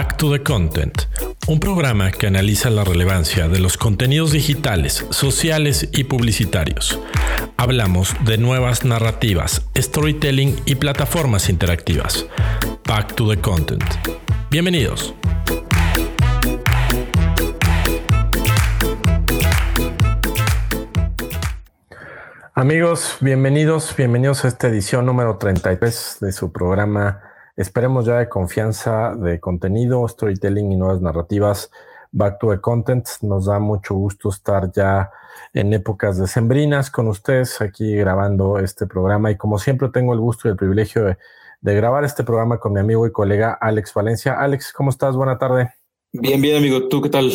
Back to the Content, un programa que analiza la relevancia de los contenidos digitales, sociales y publicitarios. Hablamos de nuevas narrativas, storytelling y plataformas interactivas. Back to the Content. Bienvenidos. Amigos, bienvenidos, bienvenidos a esta edición número 33 de su programa Esperemos ya de confianza de contenido, storytelling y nuevas narrativas. Back to the Content. Nos da mucho gusto estar ya en épocas decembrinas con ustedes aquí grabando este programa. Y como siempre tengo el gusto y el privilegio de, de grabar este programa con mi amigo y colega Alex Valencia. Alex, ¿cómo estás? Buena tarde. Bien, bien, amigo. ¿Tú qué tal?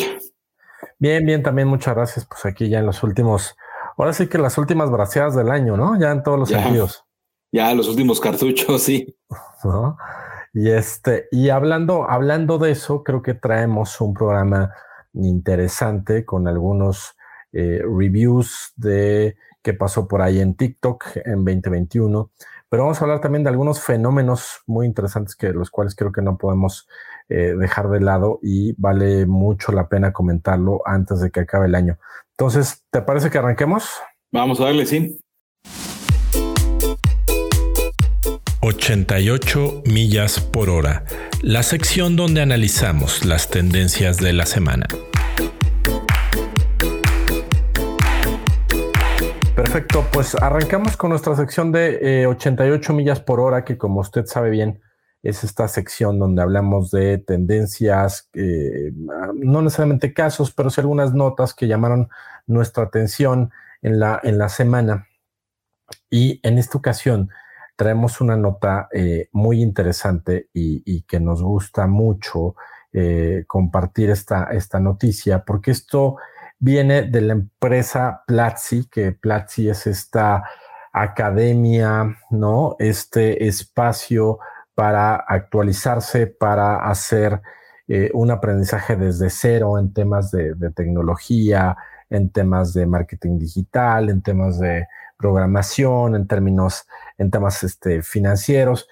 Bien, bien, también muchas gracias. Pues aquí ya en los últimos ahora sí que las últimas braceadas del año, ¿no? Ya en todos los sentidos. Ya, los últimos cartuchos, sí. Y este, y hablando, hablando de eso, creo que traemos un programa interesante con algunos eh, reviews de qué pasó por ahí en TikTok en 2021. Pero vamos a hablar también de algunos fenómenos muy interesantes que los cuales creo que no podemos eh, dejar de lado y vale mucho la pena comentarlo antes de que acabe el año. Entonces, ¿te parece que arranquemos? Vamos a darle, sí. 88 millas por hora, la sección donde analizamos las tendencias de la semana. Perfecto, pues arrancamos con nuestra sección de 88 eh, millas por hora, que como usted sabe bien, es esta sección donde hablamos de tendencias, eh, no necesariamente casos, pero sí algunas notas que llamaron nuestra atención en la, en la semana. Y en esta ocasión traemos una nota eh, muy interesante y, que nos gusta mucho eh, compartir esta, esta noticia, porque esto viene de la empresa Platzi, que Platzi es esta academia, ¿no? Este espacio para actualizarse, para hacer eh, un aprendizaje desde cero en temas de, tecnología, en temas de marketing digital, en temas de programación, en términos, en temas este, financieros.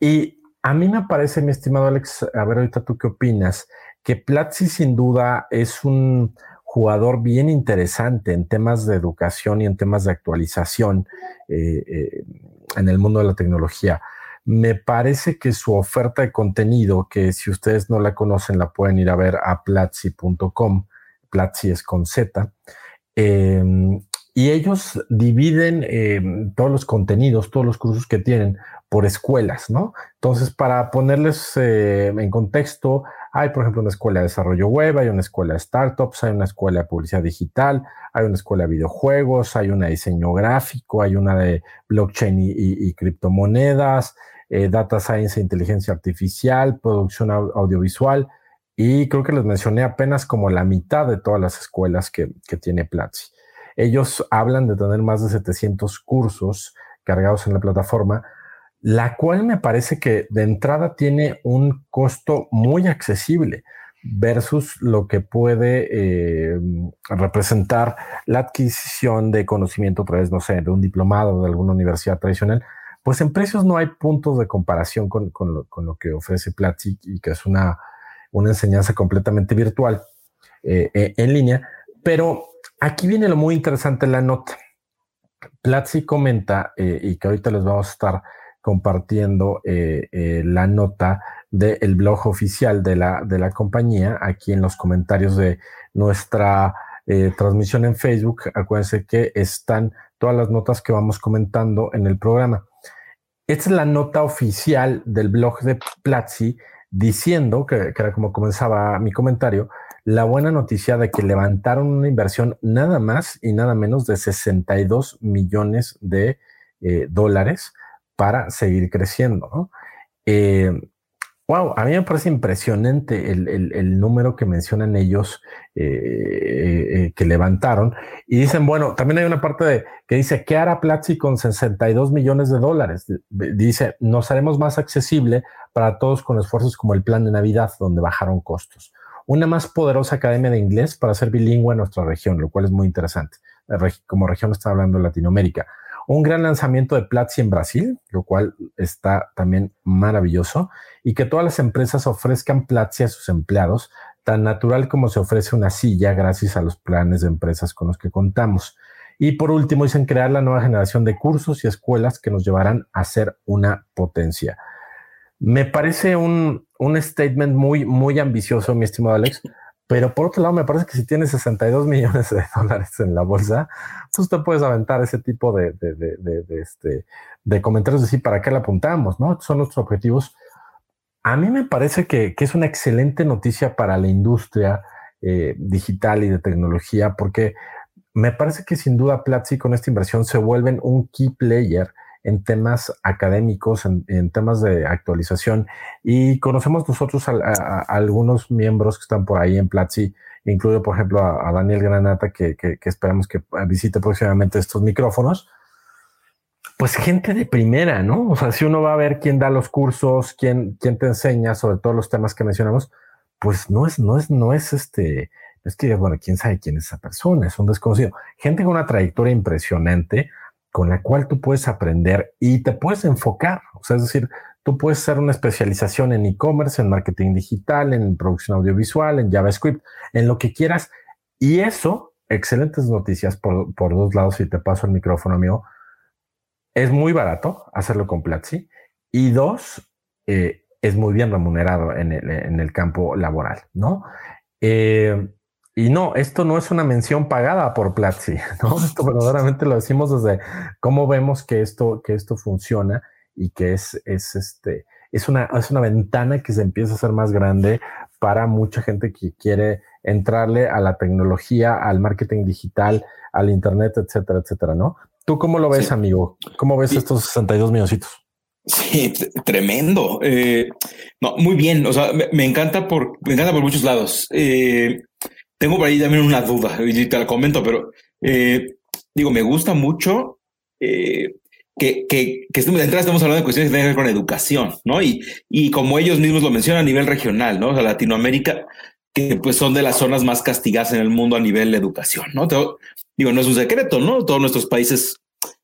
Y a mí me parece, mi estimado Alex, a ver ahorita tú qué opinas, que Platzi sin duda es un jugador bien interesante en temas de educación y en temas de actualización eh, eh, en el mundo de la tecnología me parece que su oferta de contenido, que si ustedes no la conocen, la pueden ir a ver a platzi.com, Platzi es con Z, em, y ellos dividen em, todos los contenidos, todos los cursos que tienen por escuelas, ¿no? Entonces, para ponerles eh, en contexto, hay, por ejemplo, una escuela de desarrollo web, hay una escuela de startups, hay una escuela de publicidad digital, hay una escuela de videojuegos, hay una de diseño gráfico, hay una de blockchain y criptomonedas, eh, data science e inteligencia artificial, producción audiovisual, y creo que les mencioné apenas como la mitad de todas las escuelas que, tiene Platzi. Ellos hablan de tener más de 700 cursos cargados en la plataforma, la cual me parece que de entrada tiene un costo muy accesible versus lo que puede eh, representar la adquisición de conocimiento a través, no sé, de un diplomado de alguna universidad tradicional, pues en precios no hay puntos de comparación con, lo, que ofrece Platzi y que es una, una enseñanza completamente virtual eh, eh, en línea. Pero aquí viene lo muy interesante la nota. Platzi comenta, eh, y que ahorita les vamos a estar compartiendo la nota del blog oficial de la, de la compañía aquí en los comentarios de nuestra transmisión en Facebook. Acuérdense que están todas las notas que vamos comentando en el programa. Esta es la nota oficial del blog de Platzi diciendo, que, era como comenzaba mi comentario, la buena noticia de que levantaron una inversión nada más y nada menos de 62 millones de eh, dólares para seguir creciendo. ¿no? Eh, Wow, a mí me parece impresionante el, número que mencionan ellos eh, que levantaron. Y dicen, bueno, también hay una parte de, que dice, ¿qué hará Platzi con 62 millones de dólares? Dice, nos haremos más accesible para todos con esfuerzos como el plan de Navidad, donde bajaron costos. Una más poderosa academia de inglés para ser bilingüe en nuestra región, lo cual es muy interesante. Como región está hablando Latinoamérica un gran lanzamiento de Platzi en Brasil, lo cual está también maravilloso, y que todas las empresas ofrezcan Platzi a sus empleados, tan natural como se ofrece una silla gracias a los planes de empresas con los que contamos. Y por último, dicen crear la nueva generación de cursos y escuelas que nos llevarán a ser una potencia. Me parece un, un statement muy, muy ambicioso, mi estimado Alex, pero por otro lado, me parece que si tienes 62 millones de dólares en la bolsa, pues te puedes aventar ese tipo de, de, de, de este, de comentarios, decir, ¿para qué le apuntamos? ¿No? Son nuestros objetivos. A mí me parece que, que es una excelente noticia para la industria eh, digital y de tecnología, porque me parece que sin duda Platzi con esta inversión se vuelven un key player en temas académicos, en, temas de actualización. Y conocemos nosotros a, algunos miembros que están por ahí en Platzi, incluido, por ejemplo, a, Daniel Granata, que, esperamos que visite próximamente estos micrófonos. Pues gente de primera, ¿no? O sea, si uno va a ver quién da los cursos, quién, quién te enseña sobre todos los temas que mencionamos, pues no es, no es, no es este, es que, bueno, quién sabe quién es esa persona, es un desconocido. Gente con una trayectoria impresionante, con la cual tú puedes aprender y te puedes enfocar. O sea, es decir, tú puedes hacer una especialización en e-commerce, en marketing digital, en producción audiovisual, en JavaScript, en lo que quieras. Y eso, excelentes noticias por, dos lados, y te paso el micrófono, amigo. Es muy barato hacerlo con Platzi. Y dos, eh, es muy bien remunerado en el, en el campo laboral, ¿no? Eh, y no, esto no es una mención pagada por Platzi, ¿no? Esto verdaderamente lo decimos desde cómo vemos que esto, que esto funciona y que es, es, este, es, una, es una ventana que se empieza a hacer más grande para mucha gente que quiere entrarle a la tecnología, al marketing digital, al internet, etcétera, etcétera, ¿no? ¿Tú cómo lo ves, amigo? ¿Cómo ves estos 62 minutos? Sí, tremendo. Eh, no, muy bien. O sea, me, encanta por, me encanta por muchos lados. Eh, tengo por ahí también una duda, y te la comento, pero eh, digo, me gusta mucho eh, que, que, que de entrada estamos hablando de cuestiones que tienen que ver con educación, ¿no? Y, y como ellos mismos lo mencionan a nivel regional, ¿no? O sea, Latinoamérica, que pues son de las zonas más castigadas en el mundo a nivel de educación, ¿no? digo, no es un secreto, ¿no? Todos nuestros países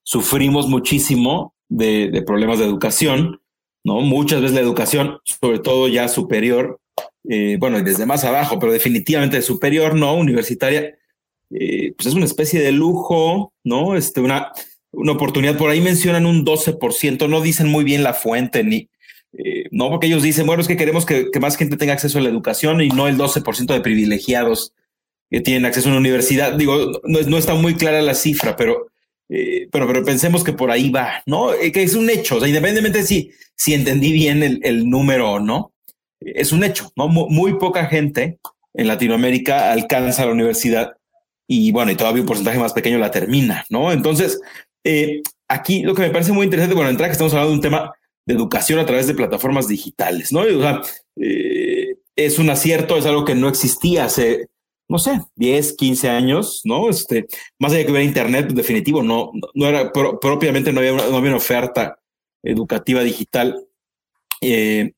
sufrimos muchísimo de, de problemas de educación, ¿no? Muchas veces la educación, sobre todo ya superior, eh, bueno, desde más abajo, pero definitivamente de superior, no, universitaria, eh, pues es una especie de lujo, ¿no? Este, una, una oportunidad, por ahí mencionan un 12%, no dicen muy bien la fuente, ni, eh, no, porque ellos dicen, bueno, es que queremos que, más gente tenga acceso a la educación y no el 12% de privilegiados que tienen acceso a una universidad. Digo, no, no está muy clara la cifra, pero, pero, pero pensemos que por ahí va, ¿no? que es un hecho, o sea, independientemente de si, si entendí bien el, el número o no, es un hecho, ¿no? Muy, poca gente en Latinoamérica alcanza la universidad y bueno, y todavía un porcentaje más pequeño la termina, ¿no? Entonces, eh, aquí lo que me parece muy interesante, bueno, entrar que estamos hablando de un tema de educación a través de plataformas digitales, ¿no? O sea, eh, es un acierto, es algo que no existía hace, no sé, 10, 15 años, ¿no? Este, más allá que ver internet, definitivo, no, no era propiamente, no había, una, no había oferta educativa digital. Eh,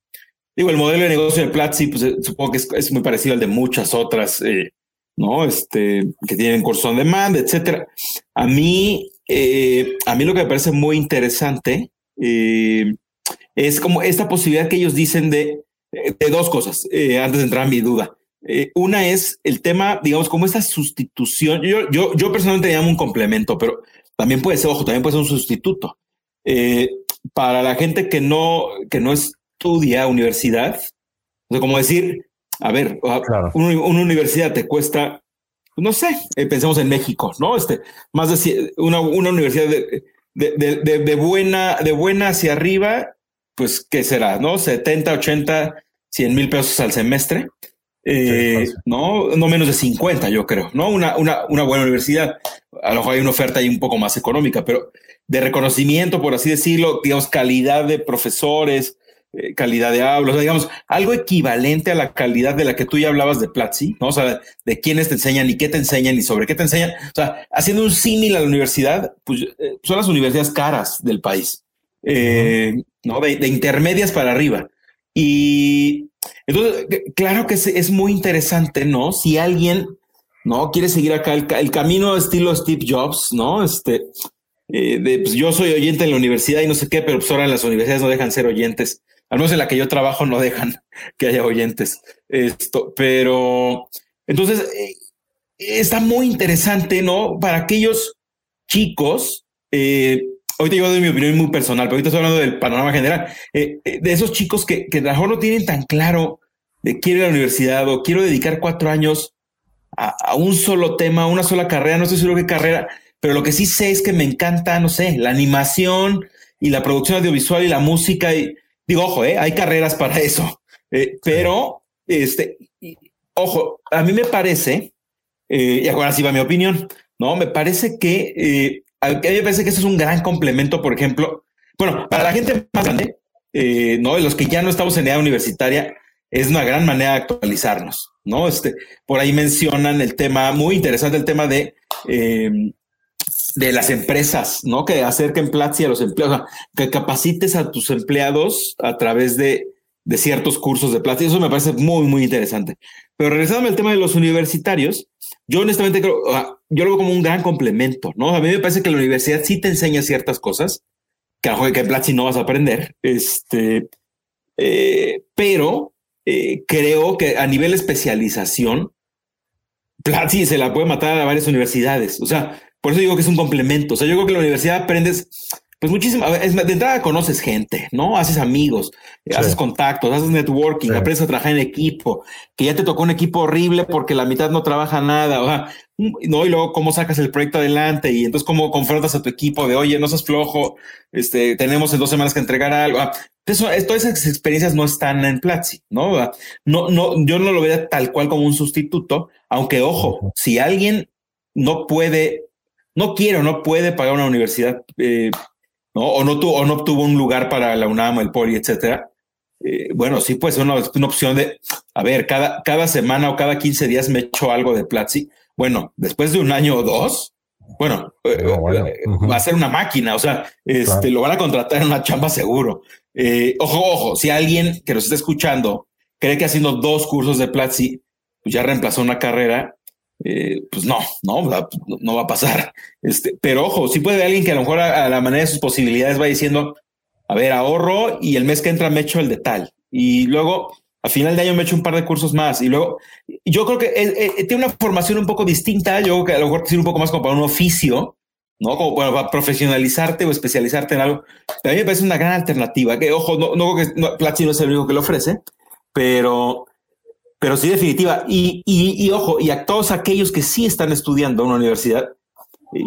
Digo, el modelo de negocio de Platzi, pues eh, supongo que es, muy parecido al de muchas otras, eh, ¿no? Este, que tienen curso on demand, etcétera. A mí, eh, a mí lo que me parece muy interesante es como esta posibilidad que ellos dicen de, de dos cosas, antes de entrar a mi duda. una es el tema, digamos, como esta sustitución. Yo, yo, yo personalmente llamo un complemento, pero también puede ser, ojo, también puede ser un sustituto. para la gente que no, que no es estudia universidad, o sea, como decir, a ver, una, universidad te cuesta, no sé, eh, pensemos en México, ¿no? Este, más de una, una universidad de, de, de, buena, de buena hacia arriba, pues, ¿qué será? ¿No? 70, 80, 100 mil pesos al semestre. Eh, no, no menos de 50, yo creo, ¿no? Una, una, una buena universidad. A lo mejor hay una oferta ahí un poco más económica, pero de reconocimiento, por así decirlo, digamos, calidad de profesores, eh, calidad de habla, o sea, digamos, algo equivalente a la calidad de la que tú ya hablabas de Platzi, ¿no? O sea, de quiénes te enseñan y qué te enseñan y sobre qué te enseñan. O sea, haciendo un símil a la universidad, pues eh, son las universidades caras del país, eh, ¿no? De, intermedias para arriba. Y entonces, claro que es, muy interesante, ¿no? Si alguien, ¿no? Quiere seguir acá el, camino estilo Steve Jobs, ¿no? Este, de, pues yo soy oyente en la universidad y no sé qué, pero pues ahora en las universidades no dejan ser oyentes. Al menos en la que yo trabajo no dejan que haya oyentes. Esto, pero entonces eh, está muy interesante, ¿no? Para aquellos chicos, eh, ahorita yo doy mi opinión muy personal, pero ahorita estoy hablando del panorama general, de esos chicos que, que a lo mejor no tienen tan claro de quiero ir a la universidad o quiero dedicar cuatro años a, un solo tema, una sola carrera, no estoy seguro qué carrera, pero lo que sí sé es que me encanta, no sé, la animación y la producción audiovisual y la música. Y digo, ojo, eh, hay carreras para eso, eh, pero este, ojo, a mí me parece, eh, y ahora sí va mi opinión, no, me parece que a mí me parece que eso es un gran complemento, por ejemplo, bueno, para la gente más grande, no, de los que ya no estamos en edad universitaria, es una gran manera de actualizarnos, ¿no? Este, por ahí mencionan el tema, muy interesante el tema de, eh, de las empresas, ¿no? Que acerquen Platzi a los empleados, que capacites a tus empleados a través de, de ciertos cursos de Platzi. Eso me parece muy, muy interesante. Pero regresando al tema de los universitarios, yo honestamente creo, yo lo veo como un gran complemento, ¿no? A mí me parece que la universidad sí te enseña ciertas cosas que a que en Platzi no vas a aprender, este, eh, pero eh, creo que a nivel especialización, Platzi se la puede matar a varias universidades. O sea, por eso digo que es un complemento. O sea, yo creo que la universidad aprendes, pues muchísimo. De entrada conoces gente, ¿no? Haces amigos, haces contactos, haces networking, aprendes a trabajar en equipo, que ya te tocó un equipo horrible porque la mitad no trabaja nada. O sea, no, y luego cómo sacas el proyecto adelante y entonces cómo confrontas a tu equipo de, oye, no seas flojo, este, tenemos en dos semanas que entregar algo. Ah, eso, todas esas experiencias no están en Platzi, ¿no? No, no, yo no lo veo tal cual como un sustituto, aunque ojo, si alguien no puede, no quiere o no puede pagar una universidad, eh, ¿no? O no o no obtuvo un lugar para la UNAM, el POLI, etcétera. Eh, bueno, sí puede ser una, una, opción de, a ver, cada, cada semana o cada 15 días me echo algo de Platzi bueno, después de un año o dos, bueno, eh, va a ser una máquina, o sea, este, lo van a contratar en una chamba seguro. Eh, ojo, ojo, si alguien que nos está escuchando cree que haciendo dos cursos de Platzi pues ya reemplazó una carrera, pues no, no, no va a pasar. Este, pero ojo, si puede alguien que a lo mejor a, la manera de sus posibilidades va diciendo, a ver, ahorro y el mes que entra me echo el de tal. Y luego a final de año me he hecho un par de cursos más y luego yo creo que eh, eh, tiene una formación un poco distinta. Yo creo que a lo mejor sirve un poco más como para un oficio, no como para profesionalizarte o especializarte en algo. A mí me parece una gran alternativa. Que ojo, no, no creo que no, Platzi no es el único que lo ofrece, pero, pero sí definitiva. Y, y, y ojo, y a todos aquellos que sí están estudiando en una universidad,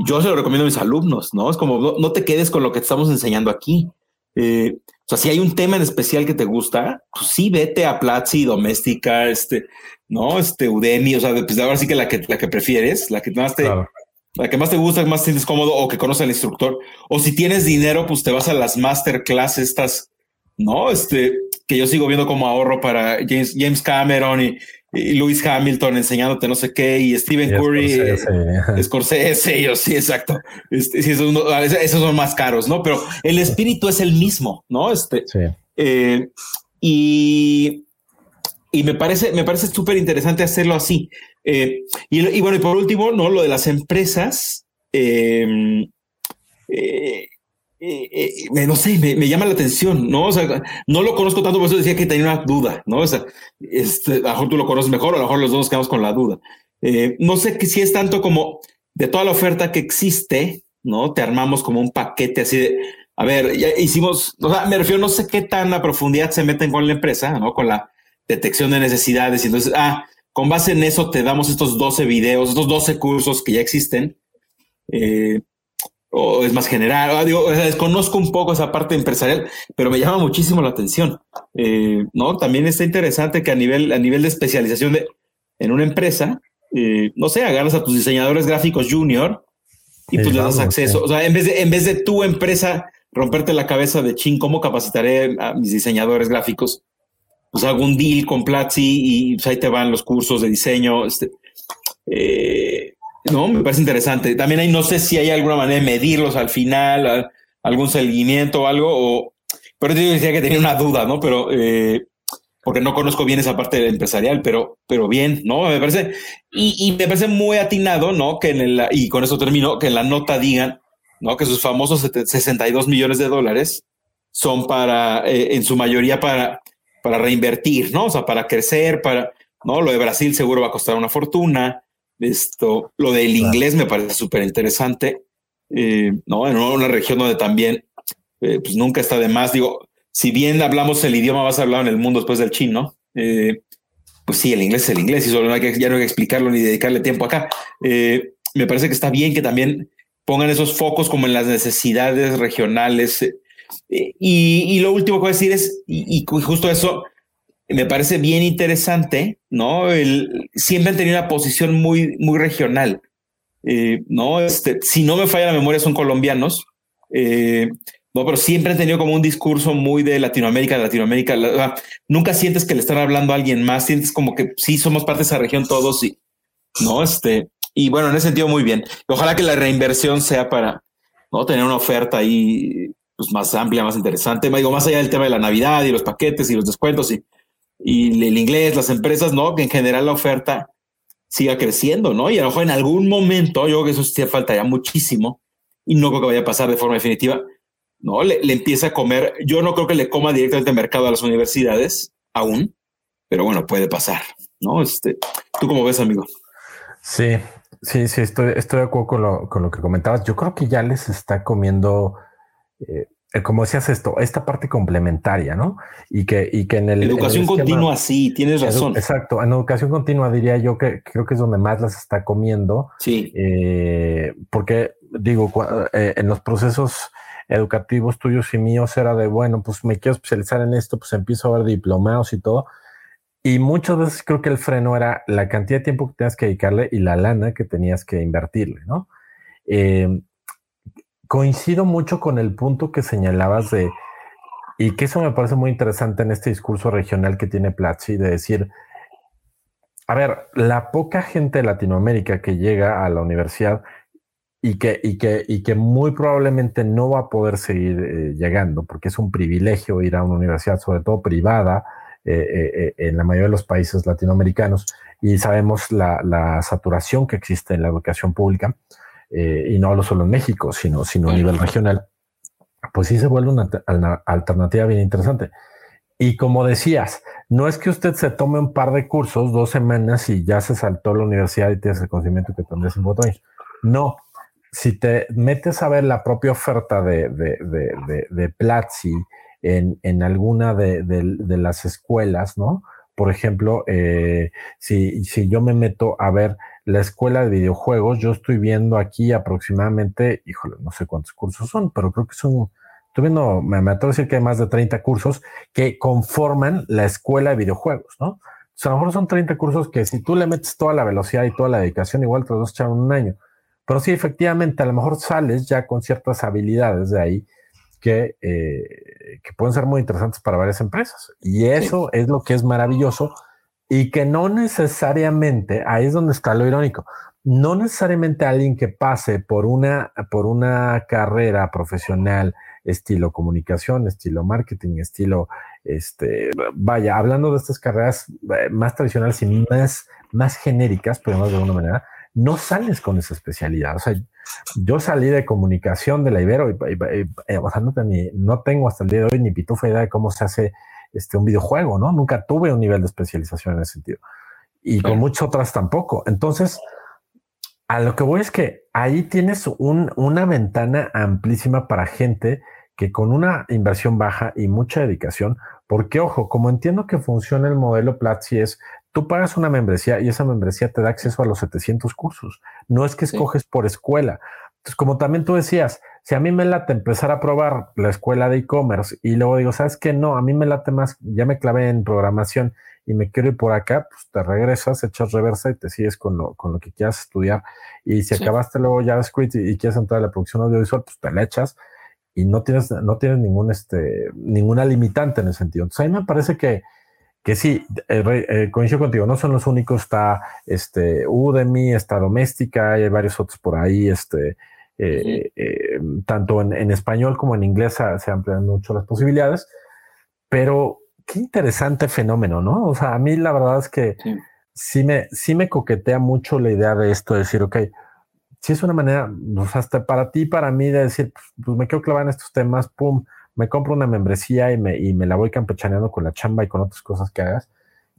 yo se lo recomiendo a mis alumnos, no es como no, no te quedes con lo que estamos enseñando aquí. Eh, o sea, si hay un tema en especial que te gusta, pues sí, vete a Platzi, Doméstica, este, no, este, Udemy, o sea, pues ahora sí que la que, la que prefieres, la que más te, la que más te gusta, que más te sientes cómodo o que conoce al instructor. O si tienes dinero, pues te vas a las masterclass estas, no, este, que yo sigo viendo como ahorro para James, James Cameron y, y Lewis Hamilton enseñándote no sé qué, y Stephen Curry, Scorsese, Scorsese yo, sí, exacto. Este, sí, esos, esos, son más caros, ¿no? Pero el espíritu es el mismo, ¿no? Este, eh, y, y me parece, me parece súper interesante hacerlo así. Eh, y, y, bueno, y por último, ¿no? Lo de las empresas. Eh, eh eh, eh, no sé, me, llama la atención, ¿no? O sea, no lo conozco tanto, por eso decía que tenía una duda, ¿no? O sea, este, a lo mejor tú lo conoces mejor, a lo mejor los dos quedamos con la duda. Eh, no sé que si es tanto como de toda la oferta que existe, ¿no? Te armamos como un paquete así de, a ver, ya hicimos, o sea, me refiero, no sé qué tan a profundidad se meten con la empresa, ¿no? Con la detección de necesidades. Y entonces, ah, con base en eso te damos estos 12 videos, estos 12 cursos que ya existen. Eh, o es más general. Digo, desconozco un poco esa parte empresarial, pero me llama muchísimo la atención. Eh, no, también está interesante que a nivel, a nivel de especialización de, en una empresa, eh, no sé, agarras a tus diseñadores gráficos junior y pues le das acceso. O sea, en vez de, en vez de tu empresa romperte la cabeza de ching, ¿cómo capacitaré a mis diseñadores gráficos? Pues hago un deal con Platzi y pues, ahí te van los cursos de diseño. Este, eh, no, me parece interesante. También hay, no sé si hay alguna manera de medirlos al final, algún seguimiento o algo, o, pero yo decía que tenía una duda, ¿no? Pero, eh, porque no conozco bien esa parte empresarial, pero, pero bien, ¿no? Me parece, y, me parece muy atinado, ¿no? Que en el, y con eso termino, que en la nota digan ¿no? Que sus famosos 62 millones de dólares son para, eh, en su mayoría para, para reinvertir, ¿no? O sea, para crecer, para, ¿no? Lo de Brasil seguro va a costar una fortuna. Esto, lo del inglés me parece súper interesante, eh, ¿no? En una región donde también, eh, pues nunca está de más. Digo, si bien hablamos el idioma más hablado en el mundo después del chino, pues sí, el inglés es el inglés y solo no hay que, ya no hay que explicarlo ni dedicarle tiempo acá. me parece que está bien que también pongan esos focos como en las necesidades regionales. Eh, y, lo último que voy a decir es, y, justo eso, me parece bien interesante, ¿no? El, siempre han tenido una posición muy, muy regional, eh, ¿no? Este, si no me falla la memoria, son colombianos, eh, no, pero siempre han tenido como un discurso muy de Latinoamérica, Latinoamérica. nunca sientes que le están hablando a alguien más, sientes como que sí somos parte de esa región todos y, ¿no? Este, y bueno, en ese sentido, muy bien. Ojalá que la reinversión sea para ¿no? tener una oferta ahí pues, más amplia, más interesante. Digo, más allá del tema de la Navidad y los paquetes y los descuentos y, y el inglés, las empresas, ¿no? Que en general la oferta siga creciendo, ¿no? Y a lo mejor en algún momento, yo creo que eso sí falta ya muchísimo y no creo que vaya a pasar de forma definitiva, ¿no? Le, empieza a comer, yo no creo que le coma directamente mercado a las universidades aún, pero bueno, puede pasar, ¿no? Este, ¿Tú cómo ves, amigo? Sí, Sí, sí, estoy, estoy de acuerdo con lo, con lo que comentabas. Yo creo que ya les está comiendo, eh, como decías esto, esta parte complementaria, ¿no? Y que, y que en el... Educación continua, sí, tienes razón. exacto, en educación continua diría yo que creo que es donde más las está comiendo. Sí. Eh, porque digo, eh, en los procesos educativos tuyos y míos era de, bueno, pues me quiero especializar en esto, pues empiezo a ver diplomados y todo y muchas veces creo que el freno era la cantidad de tiempo que tenías que dedicarle y la lana que tenías que invertirle, ¿no? Em, coincido mucho con el punto que señalabas de, y que eso me parece muy interesante en este discurso regional que tiene Platzi, de decir, a ver, la poca gente de Latinoamérica que llega a la universidad y que, y que, y que muy probablemente no va a poder seguir eh, llegando, porque es un privilegio ir a una universidad, sobre todo privada, eh, eh, en la mayoría de los países latinoamericanos y sabemos la, saturación que existe en la educación pública y no solo en México, sino, sino a nivel regional, pues sí se vuelve una, alternativa bien interesante. Y como decías, no es que usted se tome un par de cursos, dos semanas y ya se saltó la universidad y tienes el conocimiento que tendrías en cuatro años. No, si te metes a ver la propia oferta de, de, de, de Platzi, en, alguna de, las escuelas, ¿no? Por ejemplo, eh, si, si yo me meto a ver la escuela de videojuegos, yo estoy viendo aquí aproximadamente, híjole, no sé cuántos cursos son, pero creo que son, estoy viendo, me, atrevo a decir que hay más de 30 cursos que conforman la escuela de videojuegos, ¿no? Sea, a lo mejor son 30 cursos que si tú le metes toda la velocidad y toda la dedicación, igual te vas a echar un año. Pero sí, efectivamente, a lo mejor sales ya con ciertas habilidades de ahí que, eh, que pueden ser muy interesantes para varias empresas. Y eso es lo que es maravilloso y que no necesariamente, ahí es donde está lo irónico, no necesariamente alguien que pase por una, por una carrera profesional estilo comunicación, estilo marketing, estilo, este, vaya, hablando de estas carreras eh, más tradicionales y más, más genéricas, podemos de alguna manera, no sales con esa especialidad. O sea, yo salí de comunicación de la Ibero y, eh, o sea, no, tengo hasta el día de hoy ni pitufa idea de cómo se hace este, un videojuego, ¿no? Nunca tuve un nivel de especialización en ese sentido. Y con muchas otras tampoco. Entonces, a lo que voy es que ahí tienes una ventana amplísima para gente que con una inversión baja y mucha dedicación, porque ojo, como entiendo que funciona el modelo Platzi es Tú pagas una membresía y esa membresía te da acceso a los 700 cursos. No es que escoges por escuela. Entonces, como también tú decías, si a mí me late empezar a probar la escuela de e-commerce y luego digo, ¿sabes qué? No, a mí me late más, ya me clavé en programación y me quiero ir por acá, pues te regresas, echas reversa y te sigues con lo, con lo que quieras estudiar. Y si acabaste luego JavaScript y, y, quieres entrar a la producción audiovisual, pues te la echas y no tienes, no tienes ningún, este, ninguna limitante en ese sentido. Entonces, a mí me parece que, que sí, eh, eh, coincido contigo, no son los únicos, está este Udemy, está Doméstica, hay varios otros por ahí, este, eh, tanto en, español como en inglés se, amplian mucho las posibilidades, pero qué interesante fenómeno, ¿no? O sea, a mí la verdad es que sí, me, sí me coquetea mucho la idea de esto, de decir, ok, si es una manera, pues hasta para ti, para mí, de decir, pues, pues me quiero clavar en estos temas, pum, me compro una membresía y me, y me la voy campechaneando con la chamba y con otras cosas que hagas.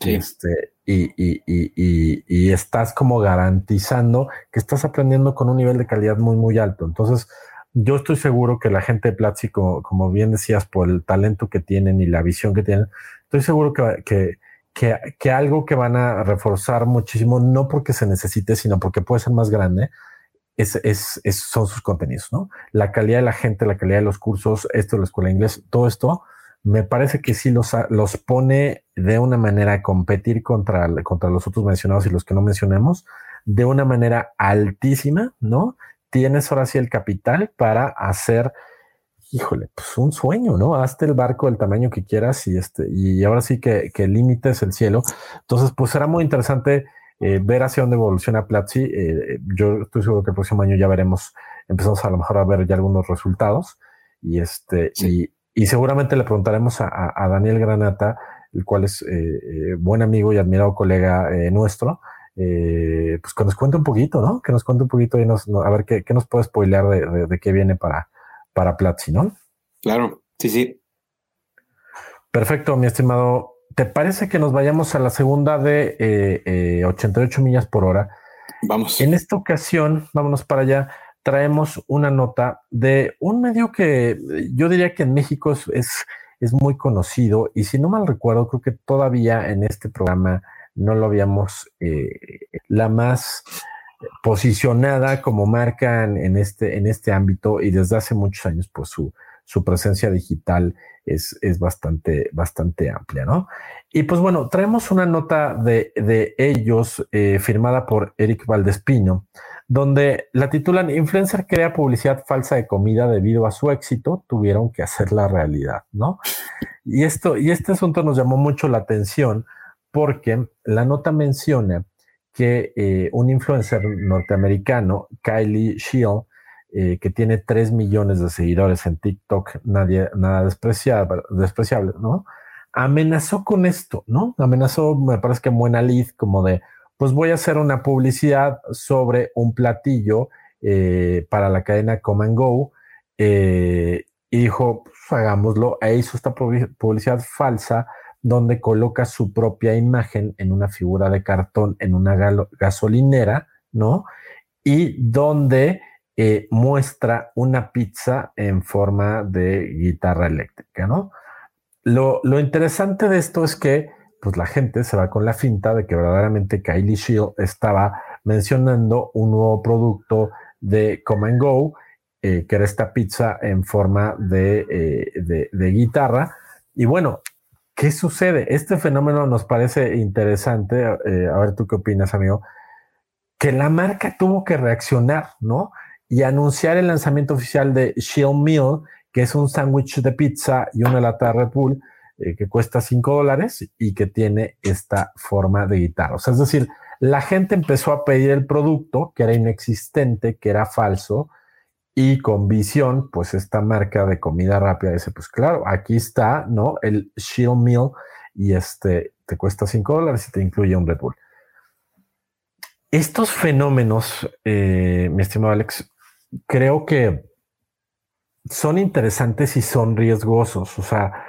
Este, y, y, y, y, estás como garantizando que estás aprendiendo con un nivel de calidad muy, muy alto. Entonces, yo estoy seguro que la gente de Platzi, como, como bien decías, por el talento que tienen y la visión que tienen, estoy seguro que, que, que, que algo que van a reforzar muchísimo, no porque se necesite, sino porque puede ser más grande, es, es, es, son sus contenidos, ¿no? La calidad de la gente, la calidad de los cursos, esto de la escuela de inglés, todo esto, me parece que sí los, los pone de una manera a competir contra, contra los otros mencionados y los que no mencionemos, de una manera altísima, ¿no? Tienes ahora sí el capital para hacer, híjole, pues un sueño, ¿no? Hazte el barco del tamaño que quieras y este, y ahora sí que, que el límite es el cielo. Entonces, pues será muy interesante eh, ver hacia dónde evoluciona Platzi. Eh, yo estoy seguro que el próximo año ya veremos, empezamos a lo mejor a ver ya algunos resultados y este, y, y, seguramente le preguntaremos a, a, Daniel Granata, el cual es eh, buen amigo y admirado colega nuestro, pues que nos cuente un poquito, ¿no? Que nos cuente un poquito y nos, a ver qué, qué, nos puede spoilear de, de, de, qué viene para, para Platzi, ¿no? Claro, sí, sí. Perfecto, mi estimado ¿Te parece que nos vayamos a la segunda de eh, 88 eh, millas por hora? Vamos. En esta ocasión, vámonos para allá, traemos una nota de un medio que yo diría que en México es, es, muy conocido y si no mal recuerdo, creo que todavía en este programa no lo habíamos eh, la más posicionada como marca en, este, en este ámbito y desde hace muchos años, pues su, su presencia digital es, es bastante, bastante amplia, ¿no? Y pues bueno, traemos una nota de, de ellos eh, firmada por Eric Valdespino, donde la titulan Influencer crea publicidad falsa de comida debido a su éxito, tuvieron que hacer la realidad, ¿no? Y esto, y este asunto nos llamó mucho la atención porque la nota menciona que eh, un influencer norteamericano, Kylie Shield, eh, que tiene 3 millones de seguidores en TikTok, nadie, nada despreciable, despreciable, ¿no? Amenazó con esto, ¿no? Amenazó, me parece que en buena lid, como de, pues voy a hacer una publicidad sobre un platillo eh, para la cadena Come Go. Eh, y dijo, pues hagámoslo. E hizo esta publicidad falsa donde coloca su propia imagen en una figura de cartón en una gasolinera, ¿no? Y donde muestra una pizza en forma de guitarra eléctrica, ¿no? Lo, lo, interesante de esto es que pues la gente se va con la finta de que verdaderamente Kylie Shield estaba mencionando un nuevo producto de Come and Go, eh, que era esta pizza en forma de, eh, de, de guitarra. Y bueno, ¿qué sucede? Este fenómeno nos parece interesante. Eh, a ver, ¿tú qué opinas, amigo? Que la marca tuvo que reaccionar, ¿no? Y anunciar el lanzamiento oficial de Shield Meal, que es un sándwich de pizza y una lata de Red Bull eh, que cuesta 5 dólares y que tiene esta forma de guitarra. O sea, es decir, la gente empezó a pedir el producto que era inexistente, que era falso, y con visión, pues esta marca de comida rápida dice, pues claro, aquí está, ¿no? El Shield Meal y este te cuesta 5 dólares y te incluye un Red Bull. Estos fenómenos, eh, mi estimado Alex, creo que son interesantes y son riesgosos. O sea,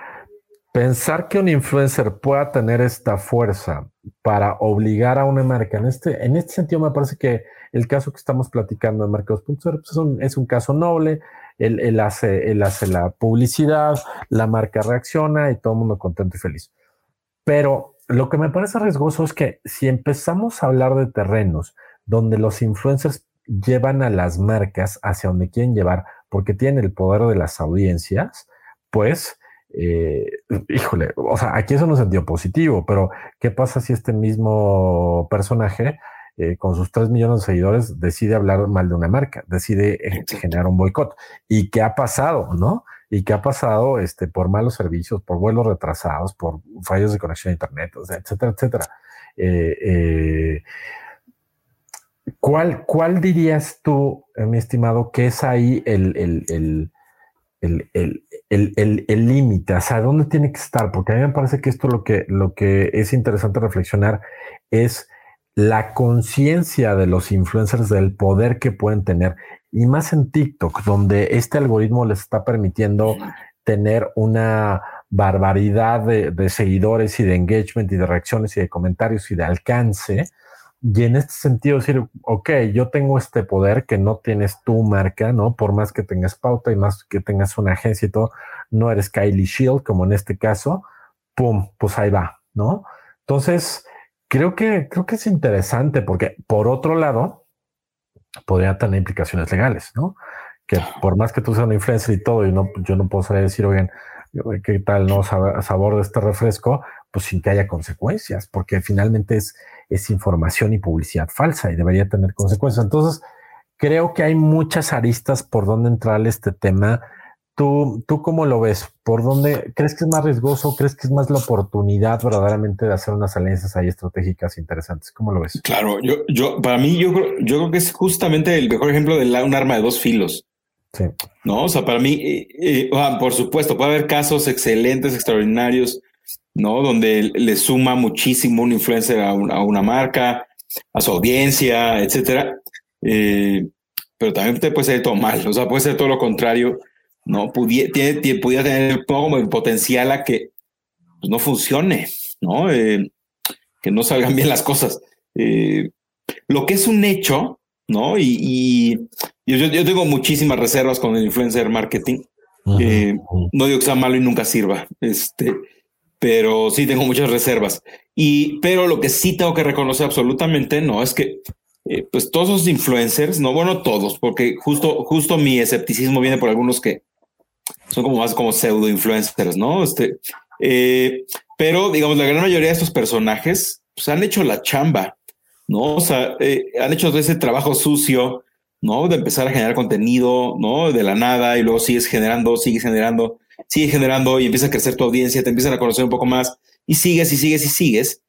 pensar que un influencer pueda tener esta fuerza para obligar a una marca, en este, en este sentido me parece que el caso que estamos platicando de Mercados.0 pues es, un, es un caso noble, él, él, hace, él hace la publicidad, la marca reacciona y todo el mundo contento y feliz. Pero lo que me parece riesgoso es que si empezamos a hablar de terrenos donde los influencers llevan a las marcas hacia donde quieren llevar porque tienen el poder de las audiencias, pues, eh, híjole, o sea, aquí eso no es sentido positivo, pero ¿qué pasa si este mismo personaje eh, con sus 3 millones de seguidores decide hablar mal de una marca, decide eh, generar un boicot? ¿Y qué ha pasado, no? ¿Y qué ha pasado este, por malos servicios, por vuelos retrasados, por fallos de conexión a Internet, etcétera, etcétera? eh, ¿Cuál, ¿Cuál dirías tú, eh, mi estimado, que es ahí el, el, el, el límite? O sea, ¿dónde tiene que estar? Porque a mí me parece que esto lo que, lo que es interesante reflexionar es la conciencia de los influencers del poder que pueden tener y más en TikTok, donde este algoritmo les está permitiendo tener una barbaridad de, seguidores y de engagement y de reacciones y de comentarios y de alcance. Y en este sentido decir, ok, yo tengo este poder que no tienes tu marca, ¿no? Por más que tengas pauta y más que tengas una agencia y todo, no eres Kylie Shield, como en este caso, pum, pues ahí va, ¿no? Entonces, creo que, creo que es interesante porque por otro lado, podría tener implicaciones legales, ¿no? Que por más que tú seas un influencer y todo, y no, yo no puedo salir a decir, oigan, qué tal, ¿no? Sabor de este refresco, pues sin que haya consecuencias, porque finalmente es, es información y publicidad falsa y debería tener consecuencias. Entonces, creo que hay muchas aristas por donde entrar este tema ¿Tú, ¿Tú cómo lo ves? ¿Por dónde crees que es más riesgoso? ¿Crees que es más la oportunidad verdaderamente de hacer unas alianzas ahí estratégicas interesantes? ¿Cómo lo ves? Claro, yo, yo, para mí, yo, yo creo que es justamente el mejor ejemplo de un arma de dos filos. No, o sea, para mí, eh, eh, por supuesto, puede haber casos excelentes, extraordinarios, ¿no? Donde le suma muchísimo un influencer a, una marca, a su audiencia, etcétera. Eh, pero también te puede ser todo mal, o sea, puede ser todo lo contrario ¿no? Pudiera, tiene, tener como el potencial a que pues, no funcione, ¿no? Que no salgan bien las cosas. Lo que es un hecho, ¿no? Y, yo, tengo muchísimas reservas con el influencer marketing. Eh, no digo que sea malo y nunca sirva, este, pero sí tengo muchas reservas. Y, pero lo que sí tengo que reconocer absolutamente, no, es que pues todos los influencers, no, bueno, todos, porque justo, justo mi escepticismo viene por algunos que son como más como pseudo influencers, ¿no? Este, eh, pero digamos, la gran mayoría de estos personajes pues, han hecho la chamba, ¿no? O sea, eh, han hecho ese trabajo sucio, ¿no? De empezar a generar contenido, ¿no? De la nada y luego sigues generando, sigues generando, sigues generando y empieza a crecer tu audiencia, te empiezan a conocer un poco más y sigues y sigues y sigues.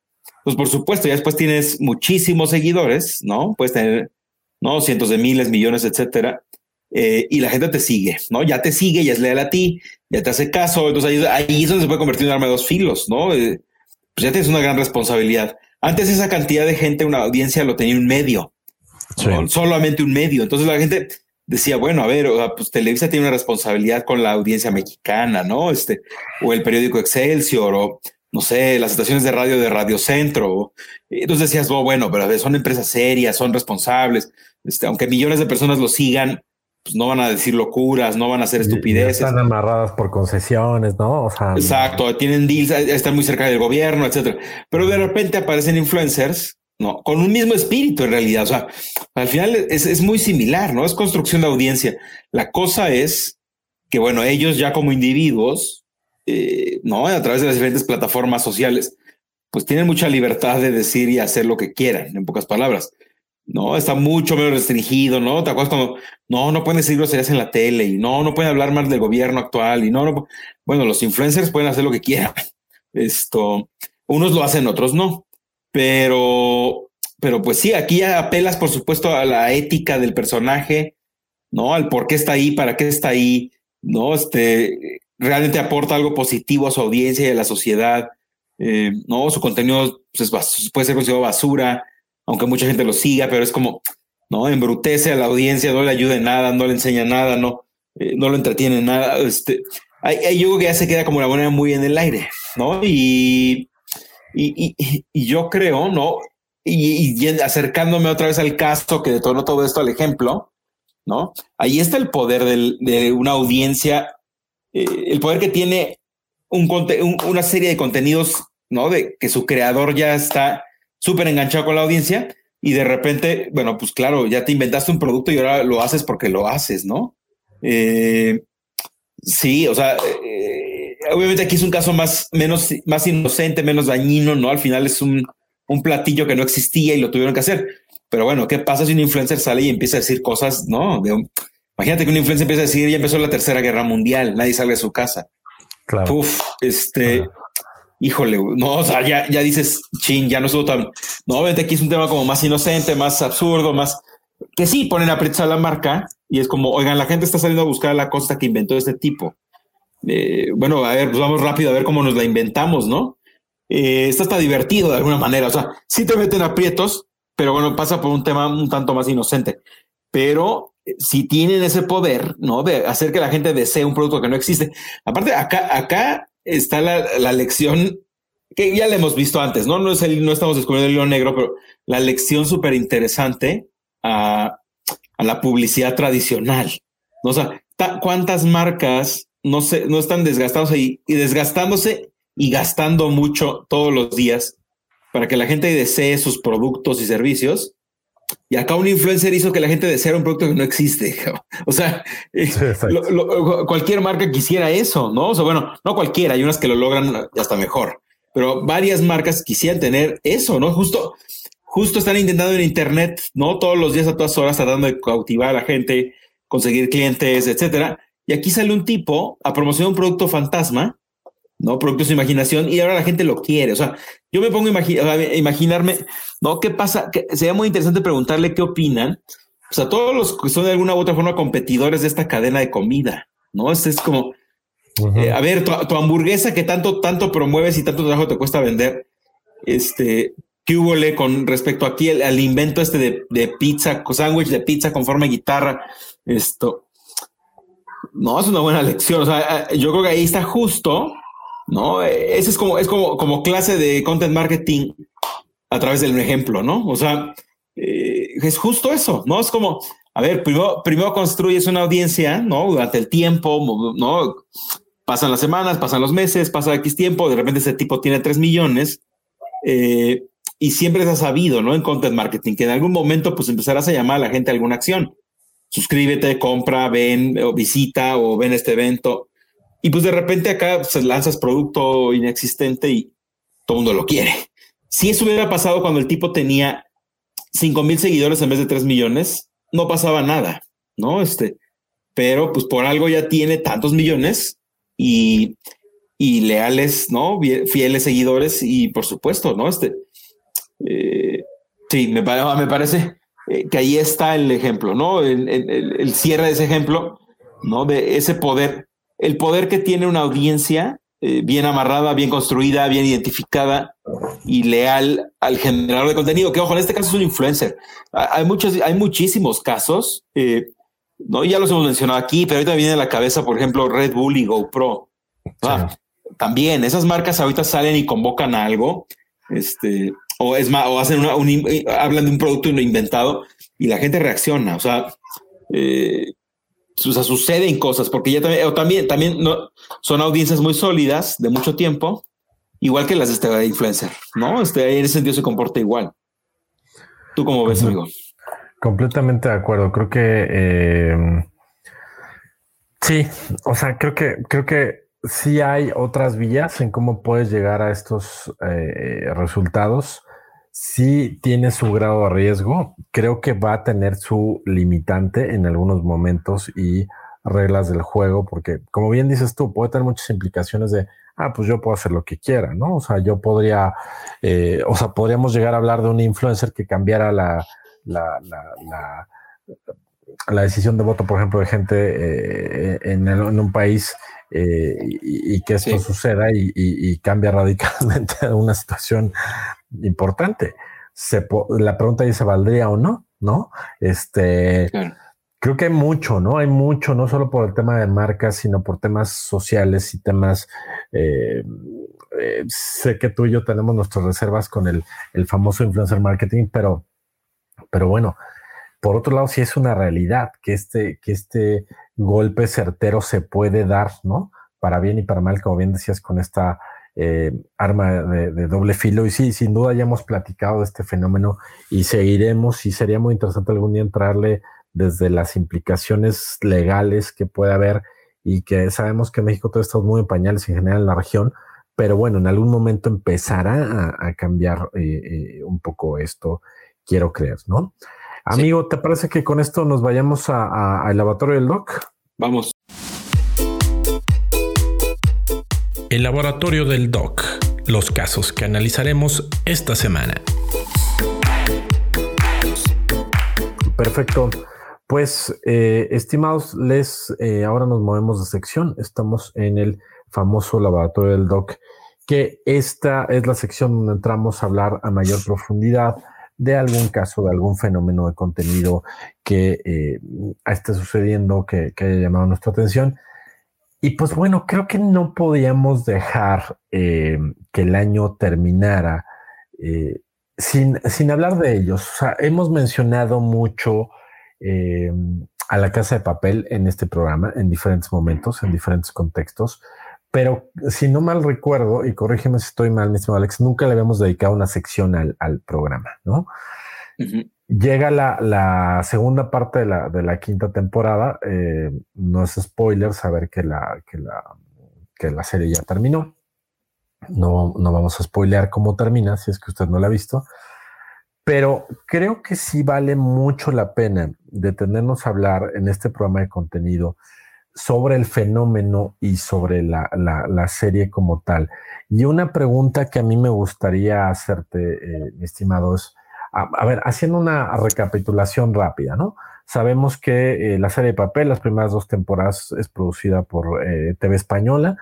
Pues por supuesto, ya después tienes muchísimos seguidores, ¿no? Puedes tener, ¿no? Cientos de miles, millones, etcétera. Eh, y la gente te sigue, ¿no? Ya te sigue, ya es leal a ti, ya te hace caso, entonces ahí, ahí es donde se puede convertir en un arma de dos filos, ¿no? Eh, pues ya tienes una gran responsabilidad. Antes esa cantidad de gente, una audiencia lo tenía un medio, solamente un medio. Entonces la gente decía, bueno, a ver, pues Televisa tiene una responsabilidad con la audiencia mexicana, ¿no? Este, o el periódico Excelsior, o no sé, las estaciones de radio de Radio Centro. Entonces decías, oh, bueno, pero son empresas serias, son responsables. Este, aunque millones de personas lo sigan, pues no van a decir locuras, no van a hacer estupideces. están amarradas por concesiones, ¿no? O sea, exacto, tienen deals, eh, están muy cerca del gobierno, etcétera. Pero de repente aparecen influencers, no, con un mismo espíritu en realidad. O sea, al final es, muy similar, no es construcción de audiencia. La cosa es que, bueno, ellos ya como individuos, eh, no a través de las diferentes plataformas sociales, pues tienen mucha libertad de decir y hacer lo que quieran, en pocas palabras. ¿No? Está mucho menos restringido, ¿no? ¿Te acuerdas cuando, no, no pueden decir groserías en la tele y no, no pueden hablar más del gobierno actual y no, no, bueno, los influencers pueden hacer lo que quieran. Esto, unos lo hacen, otros no, pero, pero pues sí, aquí apelas, por supuesto, a la ética del personaje, ¿no? Al por qué está ahí, para qué está ahí, ¿no? Este, realmente aporta algo positivo a su audiencia y a la sociedad, eh, ¿no? Su contenido pues, puede ser considerado basura, aunque mucha gente lo siga, pero es como, ¿no? Embrutece a la audiencia, no le ayuda nada, no le enseña nada, no, eh, no lo entretiene en nada. Este, hay, yo creo que ya se queda como la moneda muy en el aire, ¿no? Y, y, y, yo creo, ¿no? Y, acercándome otra vez al caso que detonó todo esto al ejemplo, ¿no? Ahí está el poder de una audiencia, eh, el poder que tiene un, una serie de contenidos, ¿no? De que su creador ya está súper enganchado con la audiencia y de repente, bueno, pues claro, ya te inventaste un producto y ahora lo haces porque lo haces, ¿no? Eh, sí, o sea, eh, obviamente aquí es un caso más, menos, más inocente, menos dañino, ¿no? Al final es un, un platillo que no existía y lo tuvieron que hacer. Pero bueno, ¿qué pasa si un influencer sale y empieza a decir cosas, no? imagínate que un influencer empieza a decir, ya empezó la tercera guerra mundial, nadie sale de su casa. Claro. Uf, este, híjole, no, o sea, ya, ya dices, chin, ya no es tan, no, vente aquí es un tema como más inocente, más absurdo, más, que sí ponen a a la marca y es como, oigan, la gente está saliendo a buscar la cosa que inventó este tipo. Eh, bueno, a ver, pues vamos rápido a ver cómo nos la inventamos, ¿no? Eh, está divertido de alguna manera, o sea, si te meten aprietos, pero bueno, pasa por un tema un tanto más inocente. Pero eh, si tienen ese poder, ¿no? De hacer que la gente desee un producto que no existe. Aparte, acá, acá está la, lección que ya la hemos visto antes, ¿no? No, es el, no estamos descubriendo el hilo negro, pero la lección súper interesante a, a, la publicidad tradicional. O sea, ¿cuántas marcas no, se, no están desgastados y desgastándose y gastando mucho todos los días para que la gente desee sus productos y servicios? Y acá un influencer hizo que la gente deseara un producto que no existe. O sea, eh, cualquier marca quisiera eso, ¿no? O sea, bueno, no cualquiera, hay unas que lo logran hasta mejor, pero varias marcas quisieran tener eso, ¿no? Justo, justo están intentando en Internet, ¿no? Todos los días a todas horas tratando de cautivar a la gente, conseguir clientes, etcétera. Y aquí sale un tipo a promocionar un producto fantasma, ¿no? Productos de imaginación y ahora la gente lo quiere. O sea, yo me pongo a, imaginarme, ¿no? ¿Qué pasa? Que sería muy interesante preguntarle qué opinan. O sea, todos los que son de alguna u otra forma competidores de esta cadena de comida, ¿no? Es, es como, eh, a ver, tu, hamburguesa que tanto, tanto promueves y tanto trabajo te cuesta vender, este, ¿qué hubo con respecto aquí al, invento este de, de pizza, sándwich de pizza con forma de guitarra? Esto, no, es una buena lección. O sea, eh, yo creo que ahí está justo ¿no? Ese es como, es como, como clase de content marketing a través del ejemplo, ¿no? O sea, eh, es justo eso, ¿no? Es como, a ver, primero, primero construyes una audiencia, ¿no? Durante el tiempo, ¿no? Pasan las semanas, pasan los meses, pasa X tiempo, de repente ese tipo tiene 3 millones eh, y siempre se ha sabido, ¿no? En content marketing, que en algún momento pues empezarás a llamar a la gente a alguna acción. Suscríbete, compra, ven o visita o ven este evento. Y pues de repente acá se lanzas producto inexistente y todo el mundo lo quiere. Si eso hubiera pasado cuando el tipo tenía 5 mil seguidores en vez de 3 millones, no pasaba nada, ¿no? Este, pero pues por algo ya tiene tantos millones y, y leales, ¿no? Fieles seguidores y por supuesto, ¿no? Este, eh, sí, me, me parece eh, que ahí está el ejemplo, ¿no? El, el, el, cierre de ese ejemplo, ¿no? De ese poder el poder que tiene una audiencia eh, bien amarrada, bien construida, bien identificada y leal al generador de contenido, que ojo, en este caso es un influencer. Hay muchos, hay muchísimos casos, eh, no, ya los hemos mencionado aquí, pero ahorita me viene a la cabeza, por ejemplo, Red Bull y GoPro. Ah, también esas marcas ahorita salen y convocan algo, este, o es más, o hacen una, hablan de un producto inventado y la gente reacciona. O sea, eh, o sea, suceden cosas, porque ya también, también, también no, son audiencias muy sólidas de mucho tiempo, igual que las de este influencer, ¿no? Este, en ese sentido se comporta igual. ¿Tú cómo ves, amigo? Completamente de acuerdo. Creo que eh, sí, o sea, creo que, creo que sí hay otras vías en cómo puedes llegar a estos eh, resultados sí tiene su grado de riesgo. Creo que va a tener su limitante en algunos momentos y reglas del juego, porque como bien dices tú, puede tener muchas implicaciones de, ah, pues yo puedo hacer lo que quiera, ¿no? O sea, yo podría, eh, o sea, podríamos llegar a hablar de un influencer que cambiara la, la, la, la, decisión de voto, por ejemplo, de gente eh, en, un país eh, y, que esto suceda y, y, cambia radicalmente una situación importante. Se, la pregunta dice, ¿valdría o no? ¿No? Este, creo que hay mucho, ¿no? Hay mucho, no solo por el tema de marcas, sino por temas sociales y temas, eh, eh, sé que tú y yo tenemos nuestras reservas con el, el famoso influencer marketing, pero, pero bueno, por otro lado, sí es una realidad que este, que este golpe certero se puede dar, ¿no? Para bien y para mal, como bien decías, con esta eh, arma de, doble filo. Y sí, sin duda ya hemos platicado de este fenómeno y seguiremos y sería muy interesante algún día entrarle desde las implicaciones legales que puede haber y que sabemos que México todo está muy en pañales en general en la región, pero bueno, en algún momento empezará a, cambiar eh, eh, un poco esto, quiero creer, ¿no? Amigo, ¿te parece que con esto nos vayamos al laboratorio del doc? Vamos. El laboratorio del DOC, los casos que analizaremos esta semana. Perfecto. Pues, eh, estimados, les eh, ahora nos movemos de sección. Estamos en el famoso laboratorio del DOC, que esta es la sección donde entramos a hablar a mayor profundidad de algún caso, de algún fenómeno de contenido que eh, esté sucediendo, que, haya llamado nuestra atención. Y pues bueno, creo que no podíamos dejar eh, que el año terminara eh, sin, sin, hablar de ellos. O sea, hemos mencionado mucho a la casa de papel en este programa, en diferentes momentos, en diferentes contextos. Pero si no mal recuerdo, y corrígeme si estoy mal, mi estimado Alex, nunca le habíamos dedicado una sección al, programa, ¿no? Llega la, segunda parte de la, quinta temporada. Eh, no es spoiler saber que la, la, la serie ya terminó. No, vamos a spoilear cómo termina, si es que usted no la ha visto. Pero creo que sí vale mucho la pena detenernos a hablar en este programa de contenido sobre el fenómeno y sobre la, serie como tal. Y una pregunta que a mí me gustaría hacerte, eh, mi estimado, es, a, ver, haciendo una recapitulación rápida, ¿no? Sabemos que eh, la serie de papel, las primeras dos temporadas, es producida por eh, TV Española,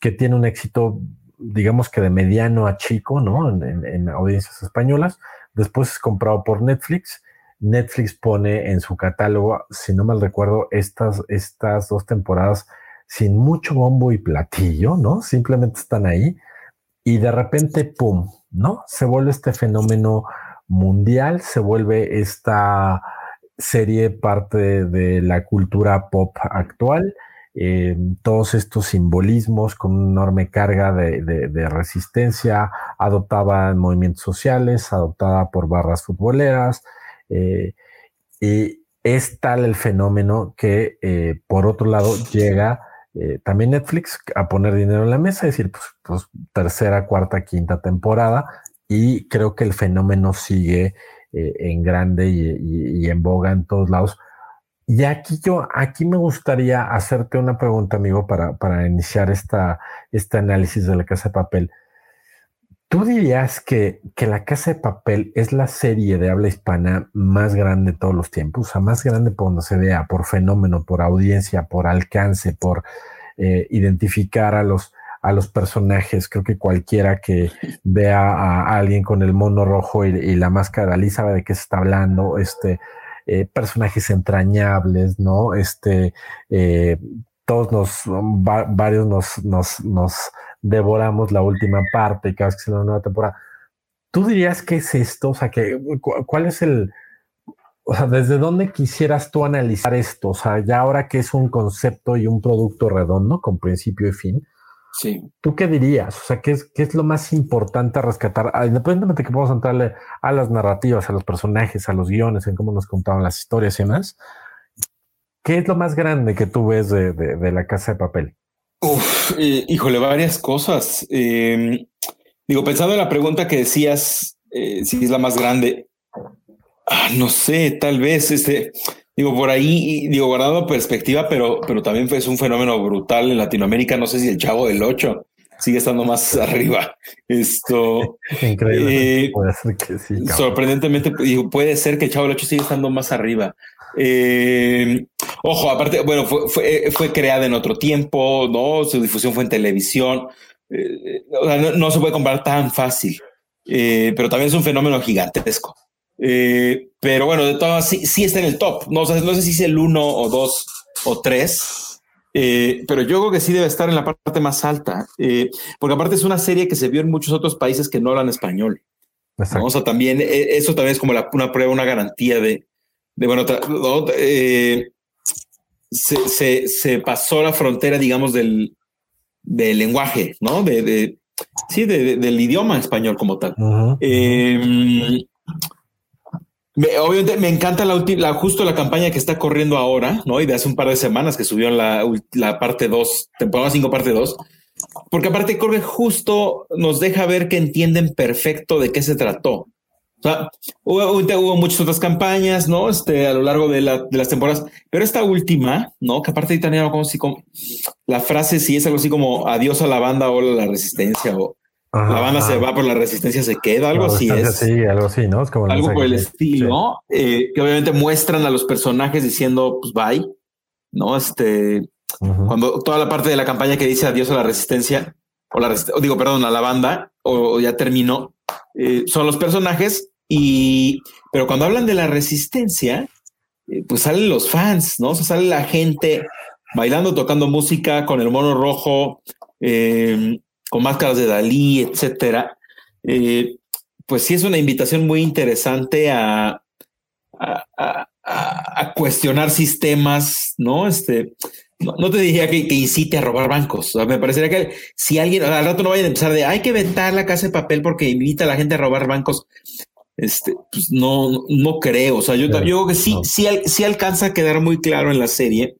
que tiene un éxito, digamos que de mediano a chico, ¿no? en audiencias españolas. Después es comprado por Netflix Netflix pone en su catálogo, si no mal recuerdo, estas, estas dos temporadas sin mucho bombo y platillo, ¿no? Simplemente están ahí y de repente, ¡pum!, ¿no? Se vuelve este fenómeno mundial, se vuelve esta serie parte de la cultura pop actual. Eh, todos estos simbolismos con una enorme carga de, resistencia, adoptada en movimientos sociales, adoptada por barras futboleras, eh, y es tal el fenómeno que, eh, por otro lado, llega eh, también Netflix a poner dinero en la mesa, es decir, pues, pues, tercera, cuarta, quinta temporada, y creo que el fenómeno sigue en grande y, en boga en todos lados. Y aquí yo, aquí me gustaría hacerte una pregunta, amigo, para, para iniciar esta, este análisis de la casa de papel. ¿Tú dirías que, que, La Casa de Papel es la serie de habla hispana más grande de todos los tiempos? O sea, más grande por donde se vea, por fenómeno, por audiencia, por alcance, por eh, identificar a los, a los personajes. Creo que cualquiera que vea a alguien con el mono rojo y, la máscara sabe de qué se está hablando. Este, eh, personajes entrañables, ¿no? Este, eh, todos nos, varios nos, nos, nos devoramos la última parte cada vez que se una nueva temporada. ¿Tú dirías que es esto? O sea, que, ¿cuál es el, o sea, desde dónde quisieras tú analizar esto? O sea, ya ahora que es un concepto y un producto redondo con principio y fin, sí. ¿tú qué dirías? O sea, ¿qué es, qué es lo más importante a rescatar? Ah, independientemente que podamos entrarle a las narrativas, a los personajes, a los guiones, en cómo nos contaban las historias y demás, ¿qué es lo más grande que tú ves de, de la casa de papel? Uf, eh, híjole, varias cosas. Em, digo, pensando en la pregunta que decías, eh, si es la más grande, ah, no sé, tal vez, este, digo, por ahí, digo, guardando perspectiva, pero, pero también fue un fenómeno brutal en Latinoamérica. No sé si el chavo del 8 sigue estando más arriba. Esto increíble. Eh, puede ser que sí. Sorprendentemente, digo, puede ser que el chavo del 8 sigue estando más arriba. Eh, ojo, aparte, bueno, fue, fue, creada en otro tiempo, ¿no? Su difusión fue en televisión. Eh, o sea, no, se puede comparar tan fácil, eh, pero también es un fenómeno gigantesco. Pero bueno, de todas sí, sí está en el top. No, no sé si es el uno o dos o tres, pero yo creo que sí debe estar en la parte más alta, porque aparte es una serie que se vio en muchos otros países que no hablan español. O sea, también eso también es como una prueba, una garantía de, de bueno, eh, se, se, pasó la frontera, digamos, del, del lenguaje, ¿no? De, de sí, del idioma español como tal. Obviamente me encanta la, justo la campaña que está corriendo ahora, ¿no? Y de hace un par de semanas que subió la, la parte 2, temporada 5, parte 2. Porque aparte creo justo nos deja ver que entienden perfecto de qué se trató. O sea, hubo, muchas otras campañas, ¿no? Este, a lo largo de, las temporadas, pero esta última, ¿no? Que aparte de italiano, como si como la frase sí es algo así como adiós a la banda, o la resistencia, o la banda se va por la resistencia, se queda, algo así es. Sí, algo así, ¿no? Es como algo por el estilo, eh, que obviamente muestran a los personajes diciendo, pues bye, ¿no? Este, cuando toda la parte de la campaña que dice adiós a la resistencia, o la digo, perdón, a la banda, o, ya terminó, eh, son los personajes y, pero cuando hablan de la resistencia, eh, pues salen los fans, ¿no? O sea, sale la gente bailando, tocando música con el mono rojo, em, con máscaras de Dalí, etcétera. Eh, pues sí es una invitación muy interesante a, a, cuestionar sistemas, ¿no? Este, no, te diría que, incite a robar bancos. me parecería que si alguien al rato no vaya a empezar de hay que vetar la casa de papel porque invita a la gente a robar bancos. Este, pues no, no creo. O sea, yo, yo creo que sí, sí, sí, alcanza a quedar muy claro en la serie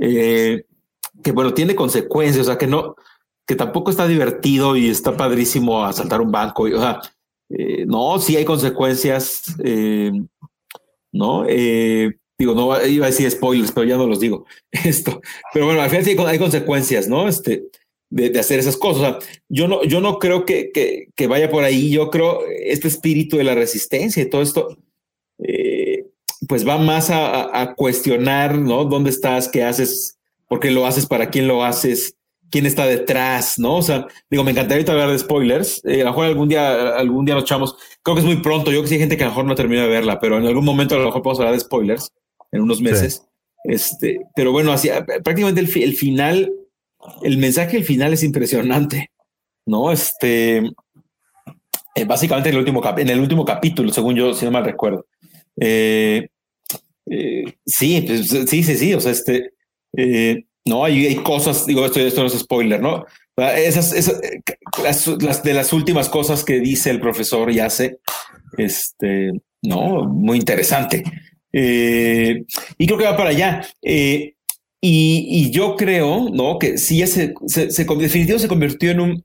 eh, que, bueno, tiene consecuencias. O sea, que no, que tampoco está divertido y está padrísimo asaltar un banco. o sea, eh, no, sí hay consecuencias. Eh, no, digo, no iba a decir spoilers, pero ya no los digo. Esto, pero bueno, al final sí hay consecuencias, ¿no? Este, de, hacer esas cosas. yo no, yo no creo que, que, vaya por ahí. Yo creo este espíritu de la resistencia y todo esto, eh, pues va más a, cuestionar, ¿no? ¿Dónde estás? ¿Qué haces? ¿Por qué lo haces? ¿Para quién lo haces? ¿Quién está detrás? ¿No? O sea, digo, me encantaría hablar de spoilers. Eh, a lo mejor algún día, algún día nos echamos. Creo que es muy pronto. Yo creo que sí hay gente que a lo mejor no terminó de verla, pero en algún momento a lo mejor podemos hablar de spoilers en unos meses. Este, pero bueno, así prácticamente el, el final el mensaje al final es impresionante, ¿no? Este, eh, básicamente en el, último en el último capítulo, según yo, si no mal recuerdo. Eh, eh, sí, pues, sí, sí, sí, o sea, este, no, hay, cosas, digo, esto, esto no es spoiler, ¿no? Esas, esas las, de las últimas cosas que dice el profesor y hace, este, no, muy interesante. y creo que va para allá. Y, yo creo, ¿no? Que sí, ya se, se convirtió en un,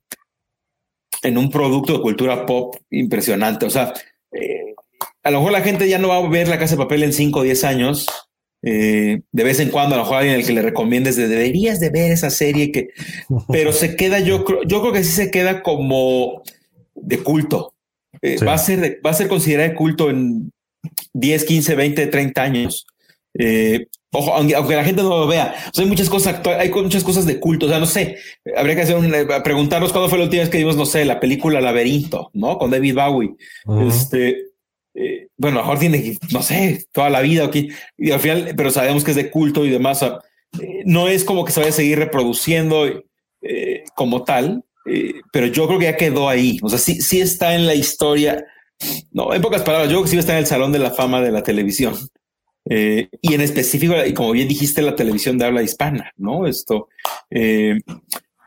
en un producto de cultura pop impresionante. O sea, eh, a lo mejor la gente ya no va a ver la casa de papel en 5 o 10 años. Eh, de vez en cuando, a lo mejor alguien el que le recomiendes de deberías de ver esa serie que, pero se queda, yo creo, yo creo que sí se queda como de culto. Eh, va a ser, va a ser considerada de culto en 10, 15, 20, 30 años. Eh, Ojo, aunque, la gente no lo vea, hay muchas cosas hay muchas cosas de culto. O sea, no sé, habría que hacer un, preguntarnos cuándo fue la última vez que vimos, no sé, la película Laberinto, ¿no? Con David Bowie. Este, eh, bueno, a lo mejor tiene, no sé, toda la vida aquí, y al final, pero sabemos que es de culto y demás. Eh, no es como que se vaya a seguir reproduciendo como tal, pero yo creo que ya quedó ahí. O sea, sí, sí está en la historia. No, en pocas palabras, yo creo que sí está en el salón de la fama de la televisión. Eh, y en específico, y como bien dijiste, la televisión de habla hispana, ¿no? Esto, eh,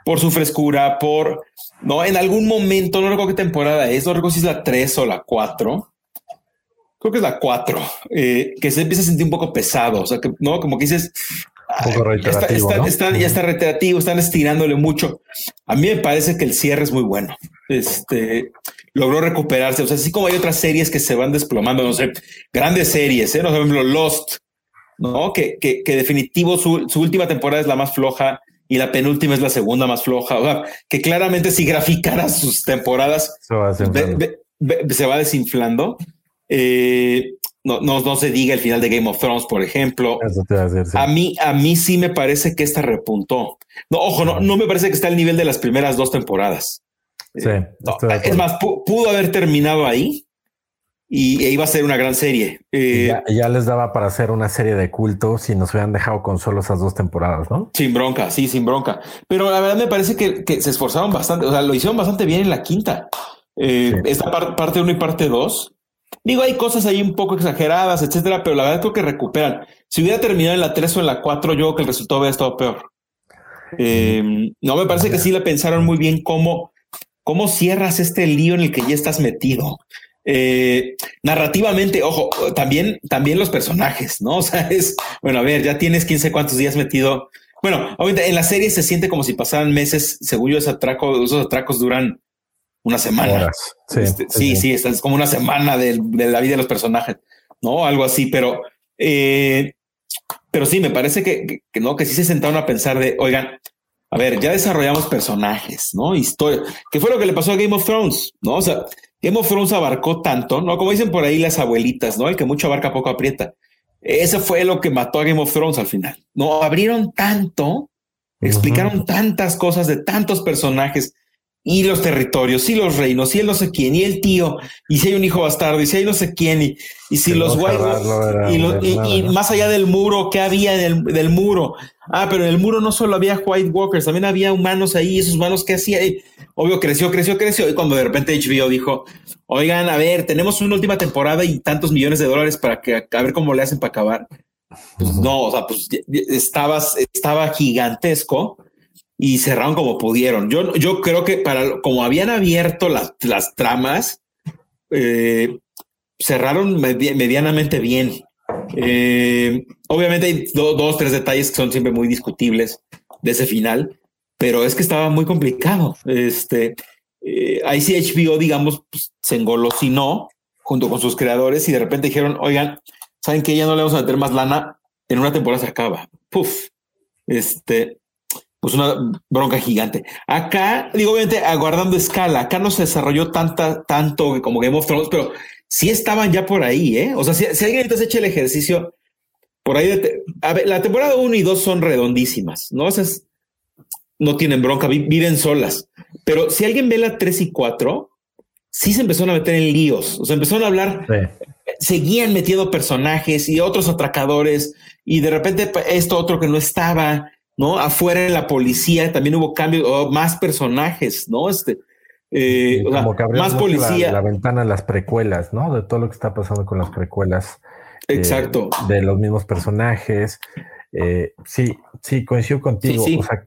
por su frescura, por, no, en algún momento, no recuerdo qué temporada es, no recuerdo si es la 3 o la 4. Creo que es la 4, eh, que se empieza a sentir un poco pesado, o sea, que, ¿no? Como que dices, ya, está, ya está reiterativo, están estirándole mucho. A mí me parece que el cierre es muy bueno. Este, logró recuperarse. O sea, así como hay otras series que se van desplomando, no sé, grandes series, ¿eh? no, por ejemplo, Lost, ¿no? Que, que, que definitivo su, su, última temporada es la más floja y la penúltima es la segunda más floja. O sea, que claramente si graficara sus temporadas se va, se va desinflando. Eh, no, no, no, se diga el final de Game of Thrones, por ejemplo. a, mí, a mí sí me parece que esta repuntó. No, ojo, no, no me parece que está al nivel de las primeras dos temporadas. Sí, es más, pudo haber terminado ahí y e iba a ser una gran serie. Eh, ya, les daba para hacer una serie de cultos si nos hubieran dejado con solo esas dos temporadas, ¿no? Sin bronca, sí, sin bronca. Pero la verdad me parece que, se esforzaron bastante, o sea, lo hicieron bastante bien en la quinta. Eh, esta parte uno y parte dos. Digo, hay cosas ahí un poco exageradas, etcétera, pero la verdad creo que recuperan. Si hubiera terminado en la tres o en la cuatro, yo creo que el resultado hubiera estado peor. Eh, no, me parece que sí le pensaron muy bien cómo ¿Cómo cierras este lío en el que ya estás metido? Eh, narrativamente, ojo, también, también los personajes, ¿no? O sea, es, bueno, a ver, ya tienes 15 cuántos días metido. Bueno, obviamente en la serie se siente como si pasaran meses, según yo, atraco, esos atracos duran una semana. Sí, este, sí, sí, es como una semana de, la vida de los personajes, ¿no? Algo así, pero, eh, pero sí, me parece que, que, no, que sí se sentaron a pensar de, oigan, a ver, ya desarrollamos personajes, ¿no? Historia, que fue lo que le pasó a Game of Thrones, ¿no? O sea, Game of Thrones abarcó tanto, ¿no? Como dicen por ahí las abuelitas, ¿no? El que mucho abarca poco aprieta. Ese fue lo que mató a Game of Thrones al final. No abrieron tanto, explicaron tantas cosas de tantos personajes y los territorios, y los reinos, y el no sé quién, y el tío, y si hay un hijo bastardo, y si hay no sé quién, y, y si los White y, más allá del muro, ¿qué había del, del muro? Ah, pero en el muro no solo había White Walkers, también había humanos ahí, esos humanos que hacía, obvio, creció, creció, creció, y cuando de repente HBO dijo, oigan, a ver, tenemos una última temporada y tantos millones de dólares para que a ver cómo le hacen para acabar. Pues no, o sea, pues estabas, estaba gigantesco y cerraron como pudieron. Yo, yo creo que para como habían abierto las, las tramas, eh, cerraron medianamente bien. Eh, obviamente hay dos, tres detalles que son siempre muy discutibles de ese final, pero es que estaba muy complicado. Este, eh, ahí sí HBO, digamos, pues, se engolosinó junto con sus creadores y de repente dijeron, oigan, ¿saben que Ya no le vamos a meter más lana, en una temporada se acaba. Puf. Este, pues una bronca gigante. Acá, digo, obviamente, aguardando escala, acá no se desarrolló tanta, tanto como Game of Thrones, pero sí estaban ya por ahí, ¿eh? O sea, si, alguien entonces echa el ejercicio por ahí, de a ver, la temporada 1 y 2 son redondísimas, ¿no? O sea, no tienen bronca, viven solas. Pero si alguien ve la 3 y 4, sí se empezaron a meter en líos, o sea, empezaron a hablar, seguían metiendo personajes y otros atracadores, y de repente esto otro que no estaba, ¿no? Afuera en la policía también hubo cambios, más personajes, ¿no? Este, eh, más policía. La, ventana las precuelas, ¿no? De todo lo que está pasando con las precuelas. Eh, Exacto. de los mismos personajes. Eh, sí, sí, coincido contigo. O sea,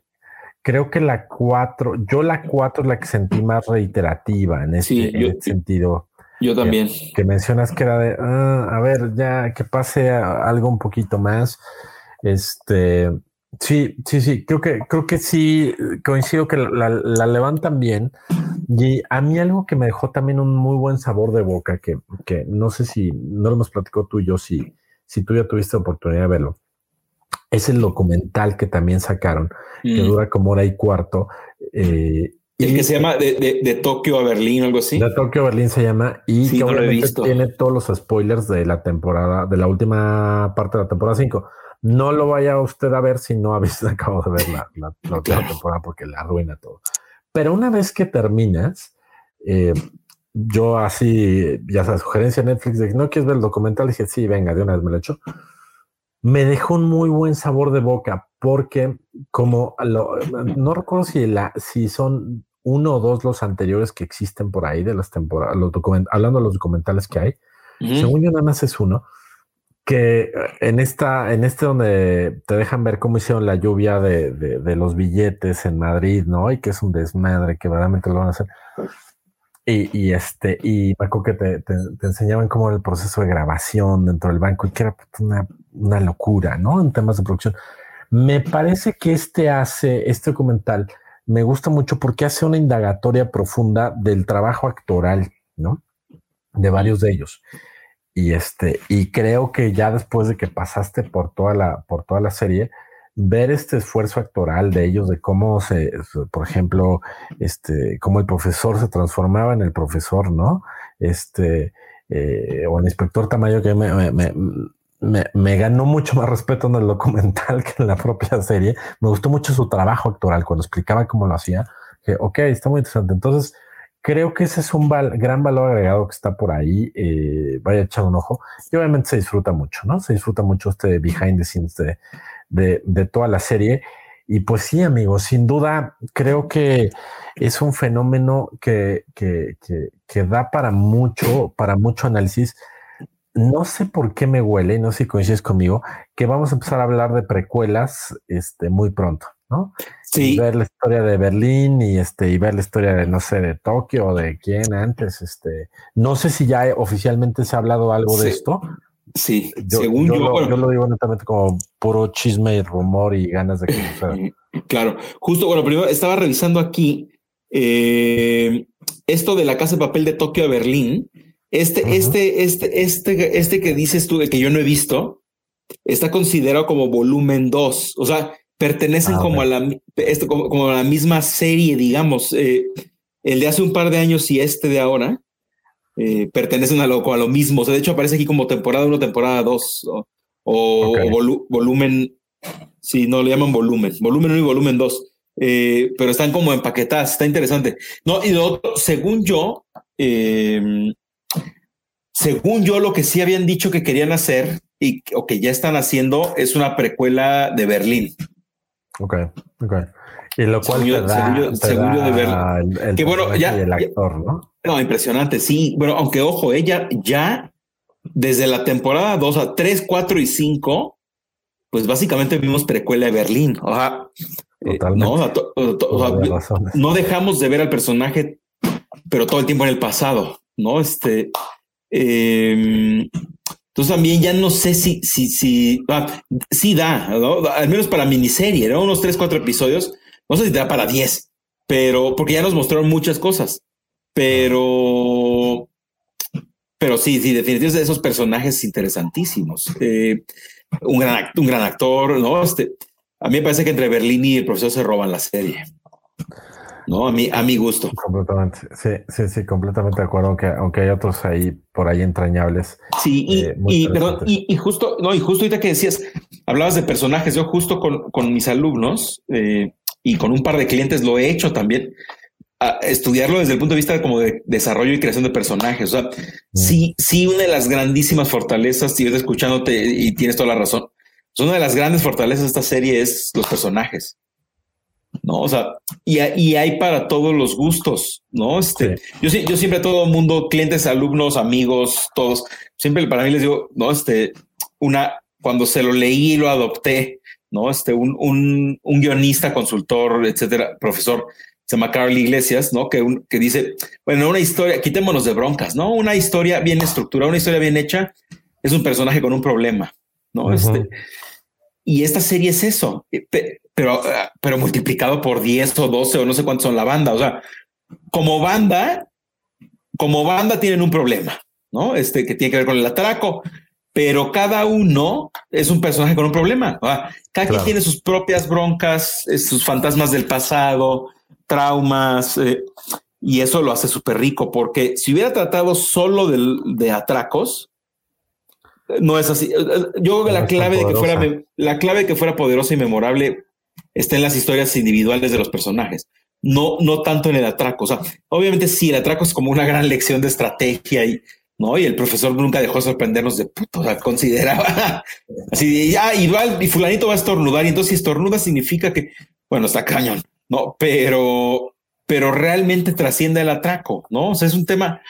creo que la 4, yo la 4 es la que sentí más reiterativa en este, este sentido. Yo también. Que, mencionas que era de, ah, a ver, ya que pase algo un poquito más. Este, sí, sí, sí, creo que, creo que sí, coincido que la, levantan bien. Y a mí algo que me dejó también un muy buen sabor de boca, que, que no sé si, no lo hemos platicado tú y yo, si, si tú ya tuviste oportunidad de verlo, es el documental que también sacaron, que mm. dura como hora y cuarto. Eh, el que se llama de, de, Tokio a Berlín, algo así. De Tokio a Berlín se llama y que obviamente tiene todos los spoilers de la temporada, de la última parte de la temporada 5. No lo vaya usted a ver si no habéis acabado de ver la, la, temporada porque la arruina todo. Pero una vez que terminas, eh, yo así, ya sabes, sugerencia Netflix de que no quieres ver el documental, dije, sí, venga, de una vez me lo echo. Me dejó un muy buen sabor de boca porque como no recuerdo si, la, si son uno o dos los anteriores que existen por ahí de las temporadas, los hablando de los documentales que hay, según yo nada más es uno, que eh, en esta, en este donde te dejan ver cómo hicieron la lluvia de, de, los billetes en Madrid, ¿no? Y que es un desmadre, que verdaderamente lo van a hacer. Y, y este, y me acuerdo que te, te, enseñaban cómo era el proceso de grabación dentro del banco y que era una, una locura, ¿no? En temas de producción. Me parece que este hace, este documental, me gusta mucho porque hace una indagatoria profunda del trabajo actoral, ¿no? De varios de ellos. Y este, y creo que ya después de que pasaste por toda la, por toda la serie, ver este esfuerzo actoral de ellos, de cómo se, por ejemplo, este, cómo el profesor se transformaba en el profesor, ¿no? Este, eh, o el inspector Tamayo que me, me, ganó mucho más respeto en el documental que en la propia serie. Me gustó mucho su trabajo actoral cuando explicaba cómo lo hacía. Que, ok, está muy interesante. Entonces, creo que ese es un gran valor agregado que está por ahí. Eh, vaya a echar un ojo. Y obviamente se disfruta mucho, ¿no? Se disfruta mucho este behind the scenes de, toda la serie. Y pues sí, amigos, sin duda creo que es un fenómeno que, que, que, que da para mucho, para mucho análisis no sé por qué me huele, no sé si coincides conmigo, que vamos a empezar a hablar de precuelas este, muy pronto, ¿no? Sí. ver la historia de Berlín y este, y ver la historia de, no sé, de Tokio o de quién antes, este, no sé si ya oficialmente se ha hablado algo de esto. Sí, yo, según yo, lo, yo lo digo netamente como puro chisme y rumor y ganas de que suceda. Claro, justo, bueno, primero estaba revisando aquí eh, esto de la casa de papel de Tokio a Berlín este, este, este, este, este que dices tú, de que yo no he visto, está considerado como volumen 2. O sea, pertenecen ah, como, a la, esto, como, a la misma serie, digamos. Eh, el de hace un par de años y este de ahora eh, pertenecen a lo, a lo mismo. O sea, de hecho, aparece aquí como temporada 1, temporada 2 o, volumen. Si no, le llaman volumen. Volumen 1 y volumen 2. eh, pero están como empaquetadas, está interesante. No, y lo otro, según yo, em, según yo, lo que sí habían dicho que querían hacer y o que ya están haciendo es una precuela de Berlín. Ok, ok. Y lo cual según yo, te da, de Berlín. El, que bueno, ya, el actor, ¿no? No, impresionante, sí. Bueno, aunque ojo, ella ya desde la temporada 2 a 3, 4 y 5, pues básicamente vimos precuela de Berlín. O sea, eh, no, no dejamos de ver al personaje, pero todo el tiempo en el pasado, ¿no? Este, eh, entonces también ya no sé si, si, si, ah, sí da, ¿no? al menos para miniserie, ¿no? Unos 3, 4 episodios, no sé si da para 10, pero porque ya nos mostraron muchas cosas, pero, pero sí, sí, definitivamente de esos personajes interesantísimos. Eh, un gran, un gran actor, ¿no? Este, a mí me parece que entre Berlín y el profesor se roban la serie. No, a mí, a mi gusto. Completamente. Sí, sí, sí, completamente de acuerdo, aunque, aunque hay otros ahí por ahí entrañables. Sí, y, eh, y perdón, y, justo, no, y justo ahorita que decías, hablabas de personajes, yo justo con, con mis alumnos eh, y con un par de clientes lo he hecho también, a estudiarlo desde el punto de vista como de desarrollo y creación de personajes. O sea, mm. sí, sí, una de las grandísimas fortalezas, si escuchándote y tienes toda la razón, una de las grandes fortalezas de esta serie es los personajes. ¿No? O sea, y, y hay para todos los gustos, ¿no? Este, yo, yo siempre a todo el mundo, clientes, alumnos, amigos, todos, siempre para mí les digo, no, este, una, cuando se lo leí y lo adopté, ¿no? Este, un, un, un guionista, consultor, etcétera, profesor, se llama Carl Iglesias, ¿no? Que, un, que dice, bueno, una historia, quitémonos de broncas, ¿no? Una historia bien estructurada, una historia bien hecha, es un personaje con un problema, ¿no? Este, y esta serie es eso, eh, pero, eh, pero multiplicado por 10 o 12 o no sé cuántos son la banda. O sea, como banda, como banda tienen un problema, ¿no? Este que tiene que ver con el atraco, pero cada uno es un personaje con un problema. Cada quien tiene sus propias broncas, eh, sus fantasmas del pasado, traumas, y eso lo hace súper rico, porque si hubiera tratado solo de, de atracos, no es así. Yo creo que la clave de que fuera la clave de que fuera poderosa y memorable está en las historias individuales de los personajes. No, no tanto en el atraco. O sea, obviamente sí, el atraco es como una gran lección de estrategia y no, y el profesor nunca dejó sorprendernos de puto. O sea, consideraba así, ya, y, y fulanito va a estornudar. Y entonces, si estornuda significa que, bueno, está cañón, no, pero, pero realmente trasciende el atraco, no? O sea, es un tema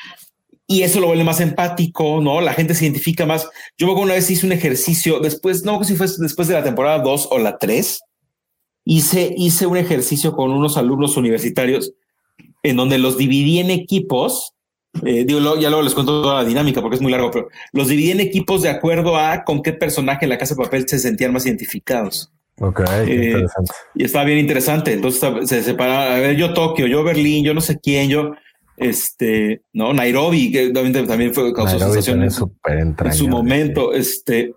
y eso lo vuelve más empático, ¿no? La gente se identifica más. Yo una vez hice un ejercicio después, no sé si fue después de la temporada 2 o la 3, hice, hice un ejercicio con unos alumnos universitarios en donde los dividí en equipos. Eh, digo, ya luego les cuento toda la dinámica porque es muy largo, pero los dividí en equipos de acuerdo a con qué personaje en la casa de papel se sentían más identificados. Ok, eh, interesante. Y estaba bien interesante. Entonces se separaron. A ver, yo Tokio, yo Berlín, yo no sé quién, yo este, no, Nairobi, que también fue causó sensación en su, en su momento. Este,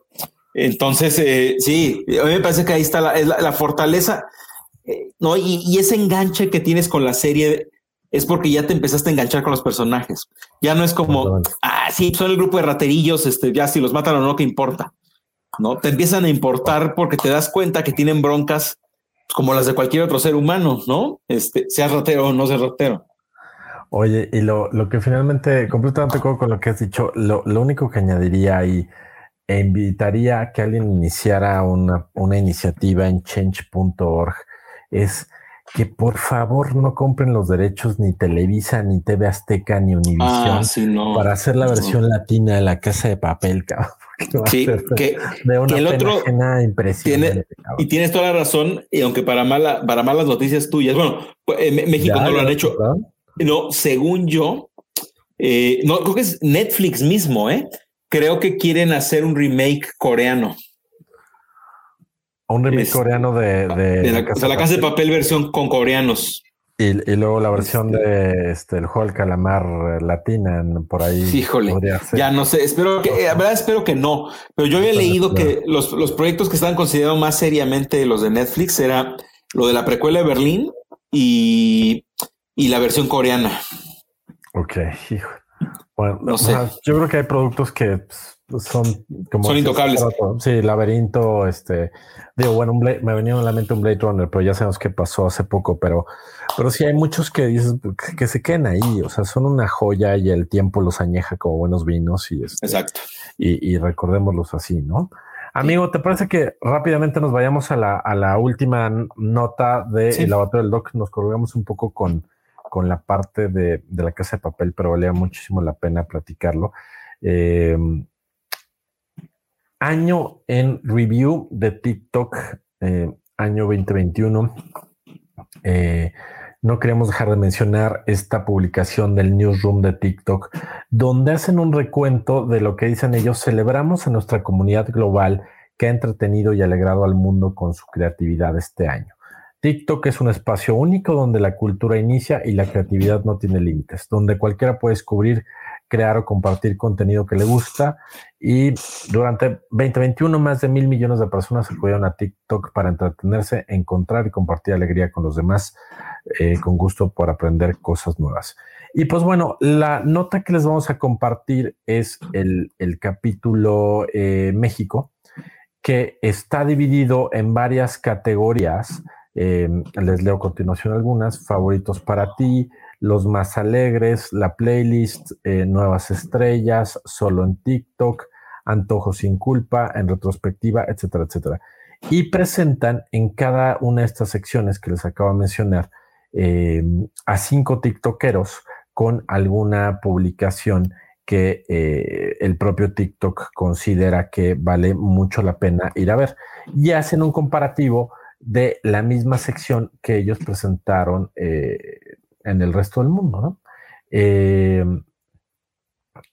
entonces, eh, sí, a mí me parece que ahí está la, fortaleza, eh, no, y, ese enganche que tienes con la serie es porque ya te empezaste a enganchar con los personajes. Ya no es como, ah, sí, son el grupo de raterillos, este, ya si los matan o no, ¿qué importa? No, te empiezan a importar porque te das cuenta que tienen broncas como las de cualquier otro ser humano, ¿no? Este, sea ratero o no sea ratero. Oye, y lo, lo que finalmente, completamente acuerdo con lo que has dicho, lo, lo único que añadiría ahí, e invitaría a que alguien iniciara una, una iniciativa en change.org, es que por favor no compren los derechos ni Televisa, ni TV Azteca, ni Univision ah, para hacer la versión latina de la casa de papel, cabrón. Sí, que, el otro impresionante. y tienes toda la razón, y aunque para mala, para malas noticias tuyas, bueno, pues, México no lo han hecho. No, según yo, eh, no creo que es Netflix mismo, ¿eh? Creo que quieren hacer un remake coreano. Un remake coreano de, la, casa, de papel versión con coreanos. Y, luego la versión de este el juego del calamar latina por ahí. Híjole, ya no sé, espero que, la verdad espero que no, pero yo había leído que los, los proyectos que estaban considerados más seriamente los de Netflix era lo de la precuela de Berlín y y la versión coreana. Ok, hijo. Bueno, no sé. yo creo que hay productos que pues, son como son intocables. Sí, laberinto, este, digo, bueno, me venía a la mente un Blade Runner, pero ya sabemos qué pasó hace poco, pero, pero sí hay muchos que dices que, se queden ahí, o sea, son una joya y el tiempo los añeja como buenos vinos y este, exacto. Y, recordémoslos así, ¿no? Amigo, ¿te parece que rápidamente nos vayamos a la, a la última nota del de laboratorio del doc? Nos colgamos un poco con, con la parte de, la casa de papel, pero valía muchísimo la pena platicarlo. Eh, año en review de TikTok, eh, año 2021. Eh, no queremos dejar de mencionar esta publicación del newsroom de TikTok, donde hacen un recuento de lo que dicen ellos. Celebramos a nuestra comunidad global que ha entretenido y alegrado al mundo con su creatividad este año. TikTok es un espacio único donde la cultura inicia y la creatividad no tiene límites, donde cualquiera puede descubrir, crear o compartir contenido que le gusta. Y durante 2021, más de mil millones de personas acudieron a TikTok para entretenerse, encontrar y compartir alegría con los demás, eh, con gusto por aprender cosas nuevas. Y pues bueno, la nota que les vamos a compartir es el, capítulo eh, México, que está dividido en varias categorías eh, les leo a continuación algunas. Favoritos para ti, los más alegres, la playlist, eh, nuevas estrellas, solo en TikTok, antojo sin culpa, en retrospectiva, etcétera, etcétera. Y presentan en cada una de estas secciones que les acabo de mencionar eh, a cinco TikTokeros con alguna publicación que el propio TikTok considera que vale mucho la pena ir a ver. Y hacen un comparativo de la misma sección que ellos presentaron eh, en el resto del mundo. Eh,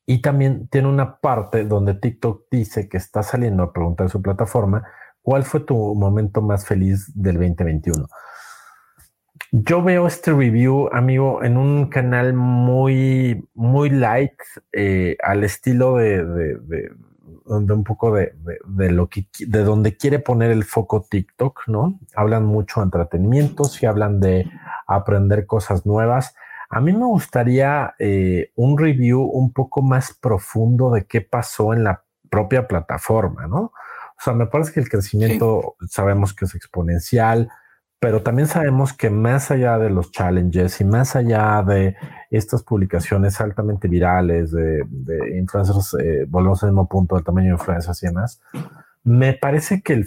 y también tiene una parte donde TikTok dice que está saliendo a preguntar su plataforma, ¿cuál fue tu momento más feliz del 2021? Yo veo este review, amigo, en un canal muy, muy light, eh, al estilo de donde un poco de, lo que de donde quiere poner el foco TikTok, ¿no? Hablan mucho de entretenimiento, y hablan de aprender cosas nuevas. A mí me gustaría eh, un review un poco más profundo de qué pasó en la propia plataforma, ¿no? O sea, me parece que el crecimiento sabemos que es exponencial, pero también sabemos que más allá de los challenges y más allá de estas publicaciones altamente virales de, influencers, eh, volvemos al mismo punto del tamaño de influencers y demás, me parece que,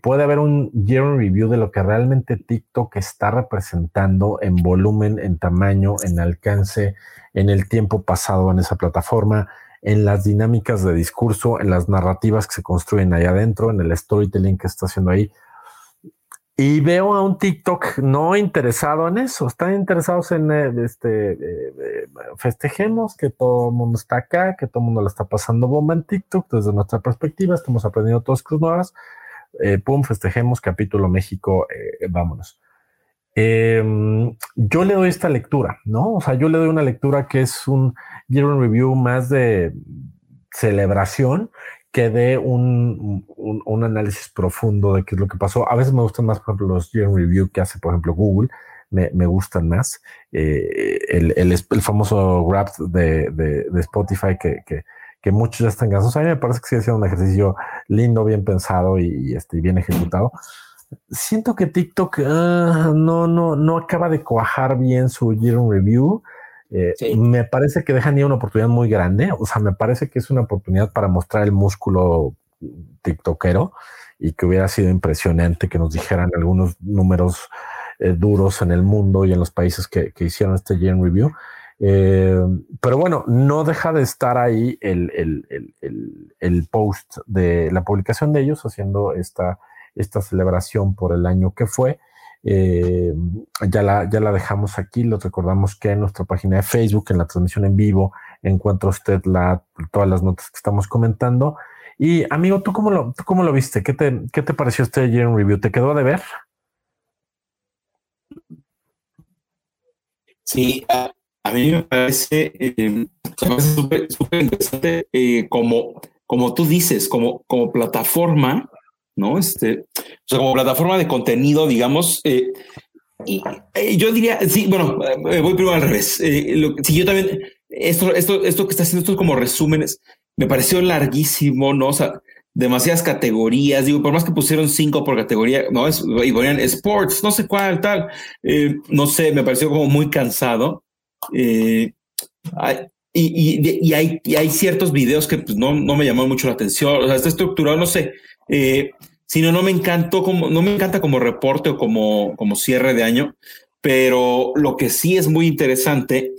puede haber un year review de lo que realmente TikTok está representando en volumen, en tamaño, en alcance, en el tiempo pasado en esa plataforma, en las dinámicas de discurso, en las narrativas que se construyen ahí adentro, en el storytelling que está haciendo ahí y veo a un TikTok no interesado en eso, están interesados en eh, este eh, eh, festejemos que todo el mundo está acá, que todo el mundo le está pasando bomba en TikTok desde nuestra perspectiva, estamos aprendiendo todas cosas nuevas. pum, festejemos capítulo México, vámonos. Em, yo le doy esta lectura, ¿no? O sea, yo le doy una lectura que es un year in review más de celebración que dé un, un, análisis profundo de qué es lo que pasó. A veces me gustan más, por ejemplo, los year review que hace, por ejemplo, Google. Me, me gustan más. Eh, el, el, el, famoso rap de, de, de Spotify que, que, que, muchos ya están cansados. A mí me parece que sigue siendo un ejercicio lindo, bien pensado y, este, bien ejecutado. Siento que TikTok uh, no, no, no acaba de cuajar bien su year review. Eh, me parece que dejan ir una oportunidad muy grande. O sea, me parece que es una oportunidad para mostrar el músculo tiktokero y que hubiera sido impresionante que nos dijeran algunos números eh, duros en el mundo y en los países que, hicieron este Gen Review. Eh, pero bueno, no deja de estar ahí el, el, post de la publicación de ellos haciendo esta, esta celebración por el año que fue. Eh, ya, la, ya la dejamos aquí. Les recordamos que en nuestra página de Facebook, en la transmisión en vivo, encuentra usted la, todas las notas que estamos comentando. Y amigo, ¿tú cómo lo, tú cómo lo viste? ¿Qué te, ¿Qué te pareció este ayer en review? ¿Te quedó de ver? Sí, a, mí me parece eh, súper interesante eh, como, como tú dices, como, como plataforma ¿no? Este, o sea, como plataforma de contenido, digamos, eh, y, eh, yo diría, sí, bueno, eh, voy primero al revés. si yo también, esto, esto, esto que está haciendo, estos como resúmenes, me pareció larguísimo, ¿no? O sea, demasiadas categorías, digo, por más que pusieron cinco por categoría, ¿no? Es, y ponían sports, no sé cuál, tal, eh, no sé, me pareció como muy cansado. Eh, y, y, hay, y hay ciertos videos que pues, no, no me llamaron mucho la atención, o sea, está estructurado, no sé, eh, sino no me encantó como, no me encanta como reporte o como, como cierre de año, pero lo que sí es muy interesante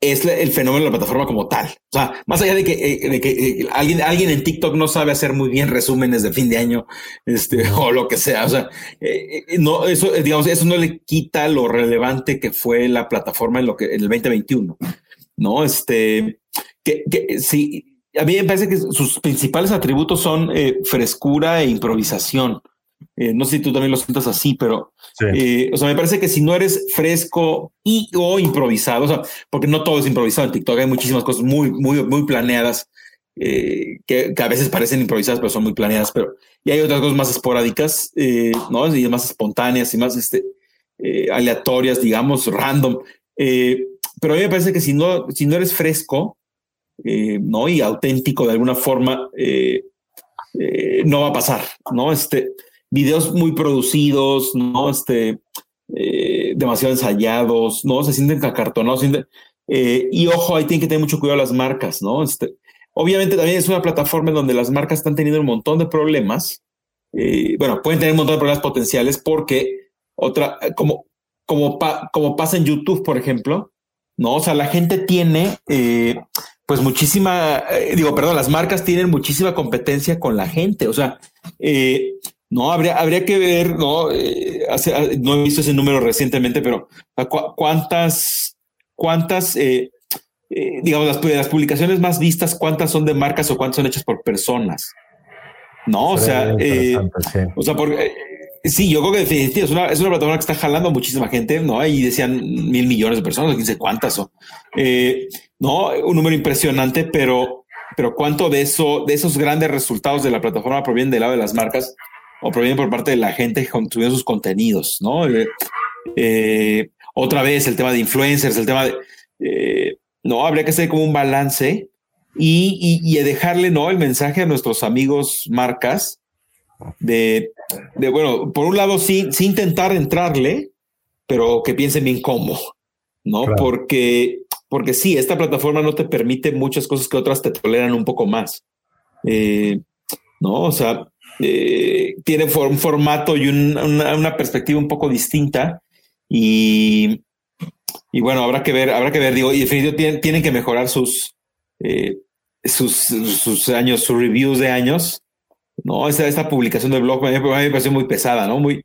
es el fenómeno de la plataforma como tal. O sea, más allá de que, eh, de que eh, alguien, alguien en TikTok no sabe hacer muy bien resúmenes de fin de año, este, o lo que sea. O sea, eh, no, eso, digamos, eso no le quita lo relevante que fue la plataforma en lo que, en el 2021. No, este, que, que sí, a mí me parece que sus principales atributos son frescura e improvisación. Eh, no sé si tú también lo sientas así, pero eh, o sea, me parece que si no eres fresco y o improvisado, o sea, porque no todo es improvisado en TikTok, hay muchísimas cosas muy, muy, muy planeadas eh, que, a veces parecen improvisadas, pero son muy planeadas, pero y hay otras cosas más esporádicas, no, y más espontáneas y más este, aleatorias, digamos, random. Pero a mí me parece que si no, si no eres fresco, no y auténtico de alguna forma, no va a pasar, no, este videos muy producidos, ¿no? Este, eh, demasiado ensayados, ¿no? Se sienten acartonados. Eh, y ojo, ahí tienen que tener mucho cuidado las marcas, ¿no? Este, obviamente también es una plataforma en donde las marcas están teniendo un montón de problemas. Eh, bueno, pueden tener un montón de problemas potenciales porque otra, como, como, como pasa en YouTube, por ejemplo, ¿no? O sea, la gente tiene, pues muchísima, digo, perdón, las marcas tienen muchísima competencia con la gente. O sea, no, habría, habría que ver, no, eh, no he visto ese número recientemente, pero cuántas, cuántas, eh, eh, digamos, las, publicaciones más vistas, cuántas son de marcas o cuántas son hechas por personas. No, o sea, o sea, porque sí, yo creo que definitivamente es una, es una plataforma que está jalando muchísima gente, ¿no? Y decían mil millones de personas, quién sé cuántas o no, un número impresionante, pero, pero cuánto de eso, de esos grandes resultados de la plataforma provienen del lado de las marcas o proviene por parte de la gente que construye sus contenidos, ¿no? Eh, eh, otra vez el tema de influencers, el tema de, eh, no, habría que hacer como un balance y, y, dejarle, ¿no? El mensaje a nuestros amigos marcas de, de bueno, por un lado sí, sí intentar entrarle, pero que piensen bien cómo, ¿no? Porque, porque sí, esta plataforma no te permite muchas cosas que otras te toleran un poco más. no, o sea, eh, tiene un formato y una, perspectiva un poco distinta. Y, y, bueno, habrá que ver, habrá que ver, digo, y definitivamente tienen, que mejorar sus, eh, sus, sus años, sus reviews de años. No, esta, esta publicación de blog me, me pareció muy pesada, ¿no? Muy,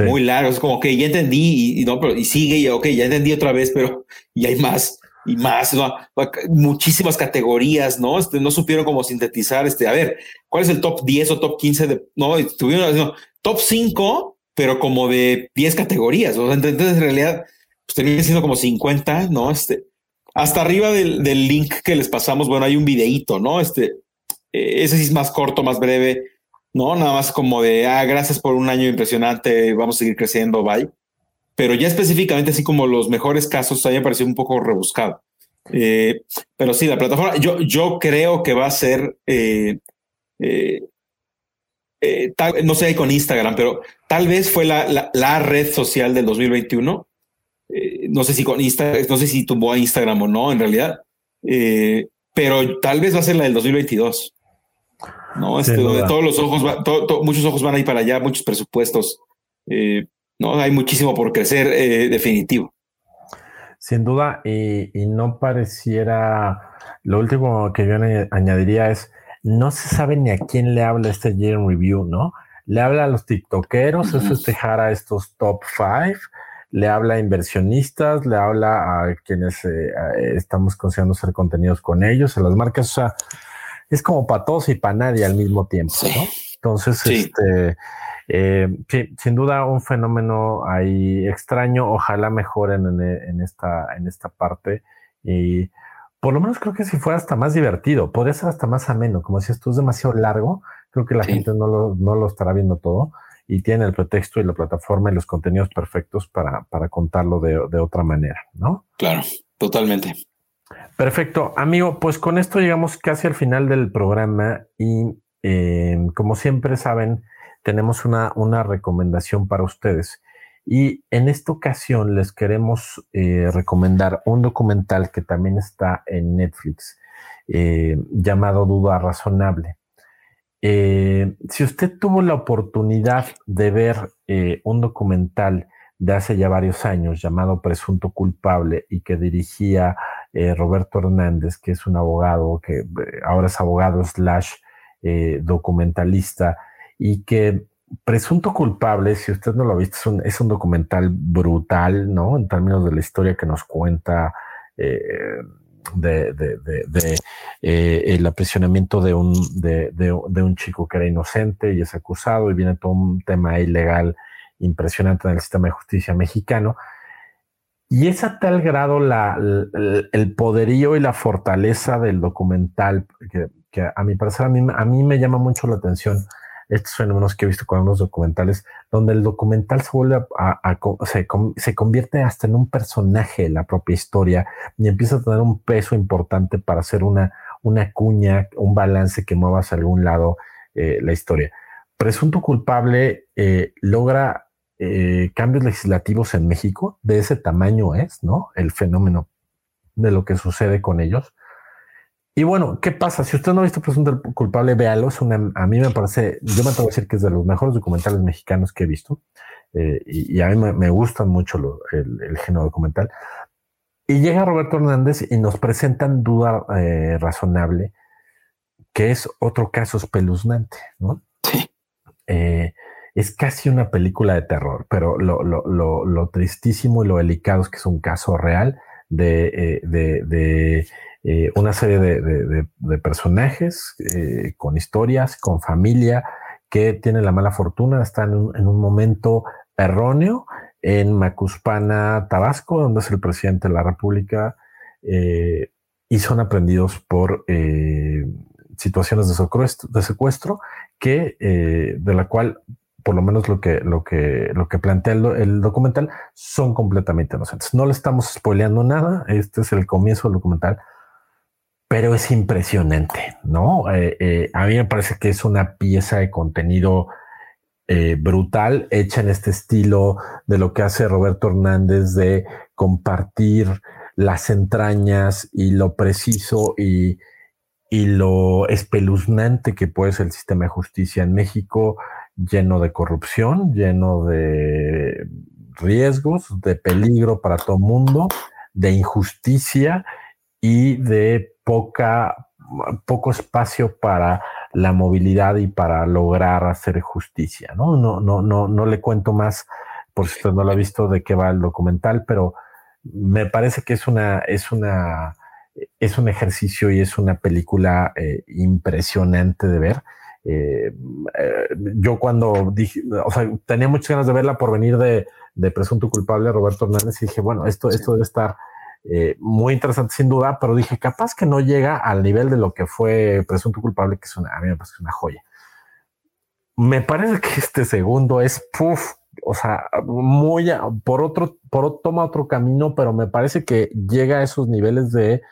muy largo. Es como que ya entendí y, no, pero, y sigue y ok, ya entendí otra vez, pero y hay más y más, muchísimas categorías, ¿no? Este, no supieron cómo sintetizar, este, a ver, ¿cuál es el top 10 o top 15 de, no, tuvieron, top 5, pero como de 10 categorías, o sea, entonces en realidad, pues termina siendo como 50, ¿no? Este, hasta arriba del, del link que les pasamos, bueno, hay un videíto, ¿no? Este, eh, ese sí es más corto, más breve, ¿no? Nada más como de, ah, gracias por un año impresionante, vamos a seguir creciendo, bye pero ya específicamente así como los mejores casos, a mí pareció un poco rebuscado. Eh, pero sí, la plataforma, yo, yo creo que va a ser, eh, tal, no sé con Instagram, pero tal vez fue la, la, red social del 2021. no sé si con Instagram, no sé si tuvo a Instagram o no, en realidad, pero tal vez va a ser la del 2022. No, este, donde todos los ojos, muchos ojos van a ir para allá, muchos presupuestos. ¿no? Hay muchísimo por crecer eh, definitivo. Sin duda, y, no pareciera, lo último que yo añadiría es, no se sabe ni a quién le habla este Year Review, ¿no? Le habla a los tiktokeros, es festejar a estos top five, le habla a inversionistas, le habla a quienes eh, estamos considerando hacer contenidos con ellos, a las marcas, o sea, es como para todos y para nadie al mismo tiempo, ¿no? Entonces, este eh, sí, sin duda un fenómeno ahí extraño. Ojalá mejoren en, esta, en esta parte. Y por lo menos creo que si fuera hasta más divertido, podría ser hasta más ameno. Como si esto es demasiado largo, creo que la gente no lo, no lo estará viendo todo y tiene el pretexto y la plataforma y los contenidos perfectos para, para contarlo de, de otra manera, ¿no? Claro, totalmente. Perfecto, amigo. Pues con esto llegamos casi al final del programa y eh, como siempre saben, tenemos una, una recomendación para ustedes. Y en esta ocasión les queremos eh, recomendar un documental que también está en Netflix eh, llamado Duda Razonable. si usted tuvo la oportunidad de ver un documental de hace ya varios años llamado Presunto Culpable y que dirigía eh, Roberto Hernández, que es un abogado que eh, ahora es abogado slash eh, documentalista y que Presunto Culpable, si usted no lo ha visto, es un, documental brutal, ¿no? En términos de la historia que nos cuenta de, de, de, el aprisionamiento de un, de, un chico que era inocente y es acusado y viene todo un tema ilegal impresionante en el sistema de justicia mexicano. Y es a tal grado el, poderío y la fortaleza del documental que, a mi parecer a mí, a mí me llama mucho la atención estos fenómenos que he visto con algunos documentales, donde el documental se vuelve a, se, se, convierte hasta en un personaje de la propia historia y empieza a tener un peso importante para hacer una, una cuña, un balance que mueva hacia algún lado eh, la historia. Presunto culpable eh, logra eh, cambios legislativos en México, de ese tamaño es, ¿no? El fenómeno de lo que sucede con ellos. Y bueno, ¿qué pasa? Si usted no ha visto Presunto Culpable, véalo. Es una, a mí me parece, yo me atrevo a decir que es de los mejores documentales mexicanos que he visto. Eh, y, a mí me, me gustan mucho el, género documental. Y llega Roberto Hernández y nos presentan Duda eh, Razonable, que es otro caso espeluznante, ¿no? Sí es casi una película de terror, pero lo, lo, lo, lo tristísimo y lo delicado es que es un caso real de, eh, de, de eh, una serie de, de personajes eh, con historias, con familia, que tienen la mala fortuna, están en un, en un momento erróneo en Macuspana, Tabasco, donde es el presidente de la República, y son aprendidos por situaciones de secuestro, de secuestro que de la cual por lo menos lo que, lo que, lo que plantea el, documental, son completamente inocentes. No le estamos spoileando nada. Este es el comienzo del documental, pero es impresionante, ¿no? Eh, eh, a mí me parece que es una pieza de contenido eh, brutal, hecha en este estilo de lo que hace Roberto Hernández de compartir las entrañas y lo preciso y, y lo espeluznante que puede ser el sistema de justicia en México lleno de corrupción, lleno de riesgos, de peligro para todo el mundo, de injusticia y de poca, poco espacio para la movilidad y para lograr hacer justicia. No, no, no, no, no le cuento más por si usted no lo ha visto de qué va el documental, pero me parece que es una, es una, es un ejercicio y es una película eh, impresionante de ver eh, eh, yo cuando dije, o sea, tenía muchas ganas de verla por venir de, de presunto culpable Roberto Hernández y dije, bueno, esto, esto debe estar eh, muy interesante sin duda, pero dije, capaz que no llega al nivel de lo que fue presunto culpable, que es una, a mí me parece una joya. Me parece que este segundo es, puff, o sea, muy, por otro, por toma otro camino, pero me parece que llega a esos niveles de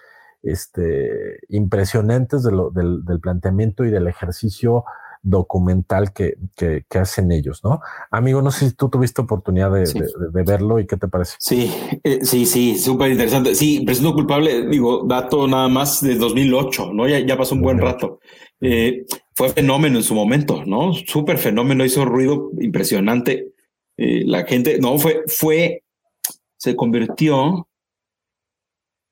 este, impresionantes de lo, del, del, planteamiento y del ejercicio documental que, que, que, hacen ellos, ¿no? Amigo, no sé si tú tuviste oportunidad de, de, verlo y qué te parece. Sí, eh, sí, sí, súper interesante. Sí, presunto culpable, digo, dato nada más de 2008, ¿no? Ya, ya pasó un buen rato. Eh, fue fenómeno en su momento, ¿no? Súper fenómeno, hizo ruido impresionante. Eh, la gente, no, fue, fue, se convirtió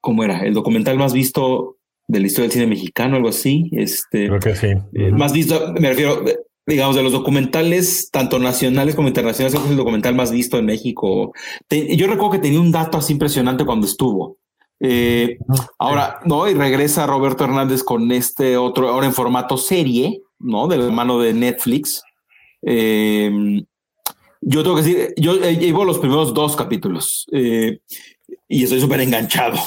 ¿cómo era? El documental más visto de la historia del cine mexicano, algo así. Este, Creo que sí. Eh, más visto, me refiero, digamos, de los documentales, tanto nacionales como internacionales, es el documental más visto en México. yo recuerdo que tenía un dato así impresionante cuando estuvo. Eh, ahora, ¿no? Y regresa Roberto Hernández con este otro, ahora en formato serie, ¿no? De la mano de Netflix. Eh, yo tengo que decir, yo llevo los primeros dos capítulos y estoy súper enganchado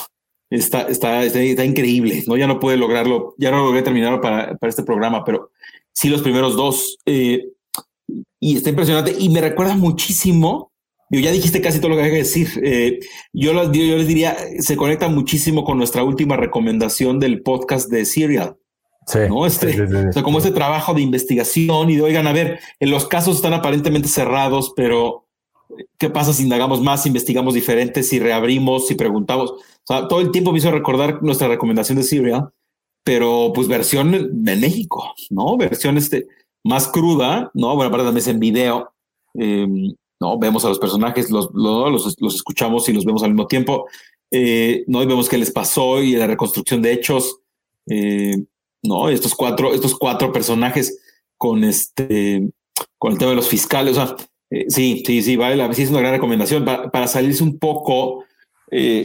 está, está, está, increíble, ¿no? Ya no puede lograrlo, ya no logré terminarlo para, para este programa, pero sí los primeros dos. Eh, y está impresionante y me recuerda muchísimo ya dijiste casi todo lo que hay que decir. Eh, yo, yo, les diría, se conecta muchísimo con nuestra última recomendación del podcast de Serial. Sí, ¿no? Este, o sea, como este trabajo de investigación y de, oigan, a ver, en los casos están aparentemente cerrados, pero ¿qué pasa si indagamos más, investigamos diferentes, si reabrimos, si preguntamos? O sea, todo el tiempo me hizo recordar nuestra recomendación de Serial, pero pues versión en México, ¿no? Versión este más cruda, ¿no? Bueno, aparte también es en video. Em, ¿no? Vemos a los personajes, los, los, los, escuchamos y los vemos al mismo tiempo, eh, ¿no? Y vemos qué les pasó y la reconstrucción de hechos, eh, ¿no? Estos cuatro, estos cuatro personajes con este, con el tema de los fiscales, o sea, eh, sí, sí, sí, vale, la, sí es una gran recomendación para, para salirse un poco,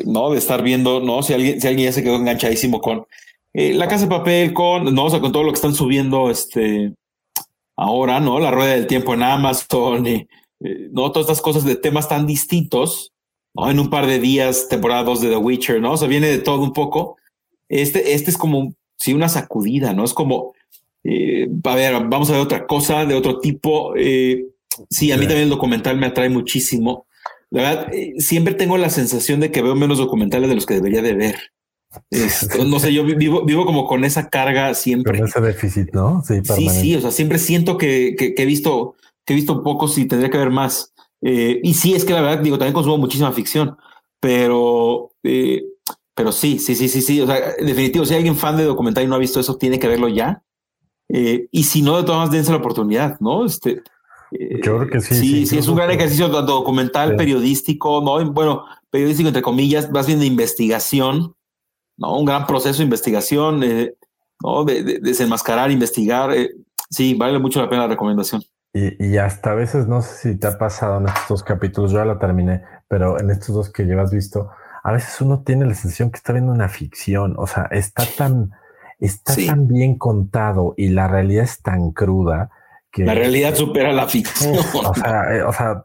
¿no? De estar viendo, ¿no? Si alguien, si alguien ya se quedó enganchadísimo con la casa de papel, con, ¿no? O sea, con todo lo que están subiendo, este, ahora, ¿no? La rueda del tiempo en Amazon y, eh, ¿no? Todas estas cosas de temas tan distintos, ¿no? En un par de días, temporada 2 de The Witcher, ¿no? O sea, viene de todo un poco. Este, este es como, sí, una sacudida, ¿no? Es como, eh, a ver, vamos a ver otra cosa de otro tipo. Eh, sí, a mí también el documental me atrae muchísimo. La verdad, siempre tengo la sensación de que veo menos documentales de los que debería de ver. no sé, yo vivo, vivo como con esa carga siempre. Con ese déficit, ¿no? Sí, sí, sí, o sea, siempre siento que, que, que he visto que he visto pocos y tendría que ver más. Eh, y sí, es que la verdad, digo, también consumo muchísima ficción, pero, eh, pero sí, sí, sí, sí, sí. O sea, en definitivo, si alguien fan de documental y no ha visto eso, tiene que verlo ya. Eh, y si no, de todas maneras, dense la oportunidad, ¿no? Este, Yo creo que sí. Sí, sí, es un gran ejercicio tanto documental, periodístico, ¿no? Bueno, periodístico entre comillas, más bien de investigación, ¿no? Un gran proceso de investigación, ¿no? De, de, desenmascarar, investigar. sí, vale mucho la pena la recomendación. Y, hasta a veces, no sé si te ha pasado en estos dos capítulos, yo ya la terminé, pero en estos dos que llevas visto, a veces uno tiene la sensación que está viendo una ficción, o sea, está tan, está tan bien contado y la realidad es tan cruda que... La realidad supera la ficción. o, sea, eh, o, sea,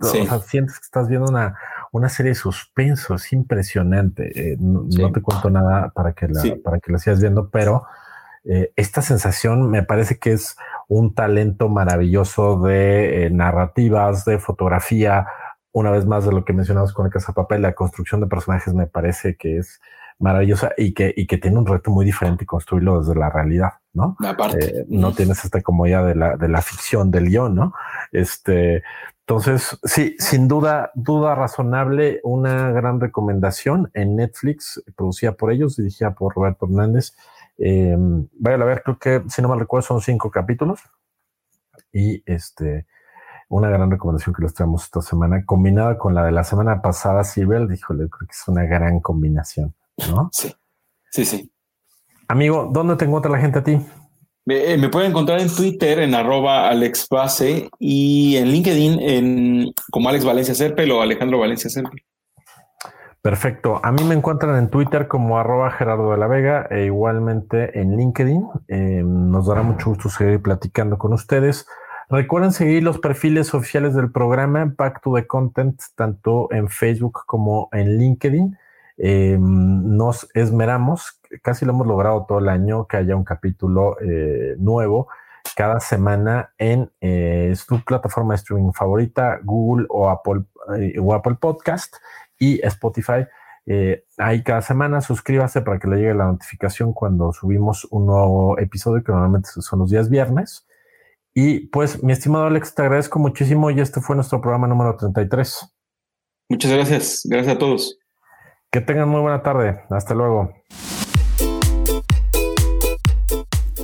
sientes que estás viendo una, una serie de suspenso, es impresionante. Eh, no, te cuento nada para que la, para que la sigas viendo, pero eh, esta sensación me parece que es un talento maravilloso de eh, narrativas, de fotografía. Una vez más de lo que mencionabas con el Casa Papel, la construcción de personajes me parece que es maravillosa y que, y que tiene un reto muy diferente construirlo desde la realidad, ¿no? Aparte. Eh, no tienes esta comodidad de la, de la ficción del guion, ¿no? Este, entonces, sí, sin duda, duda razonable, una gran recomendación en Netflix, producida por ellos, dirigida por Roberto Hernández. Eh, vaya a ver, creo que si no me recuerdo son cinco capítulos y este una gran recomendación que les traemos esta semana, combinada con la de la semana pasada, Sibel, díjole, creo que es una gran combinación, ¿no? Sí, sí, sí. Amigo, ¿dónde te encuentra la gente a ti? Me, me pueden encontrar en Twitter en arroba alexbase y en LinkedIn en como Alex Valencia Serpel o Alejandro Valencia Serpel. Perfecto. A mí me encuentran en Twitter como arroba Gerardo de la Vega e igualmente en LinkedIn. Eh, nos dará mucho gusto seguir platicando con ustedes. Recuerden seguir los perfiles oficiales del programa Back to the Content, tanto en Facebook como en LinkedIn. Eh, nos esmeramos, casi lo hemos logrado todo el año, que haya un capítulo eh, nuevo cada semana en su plataforma de streaming favorita, Google o Apple, o Apple Podcast y Spotify. Eh, ahí cada semana suscríbase para que le llegue la notificación cuando subimos un nuevo episodio, que normalmente son los días viernes. Y pues, mi estimado Alex, te agradezco muchísimo y este fue nuestro programa número 33. Muchas gracias. Gracias a todos. Que tengan muy buena tarde. Hasta luego.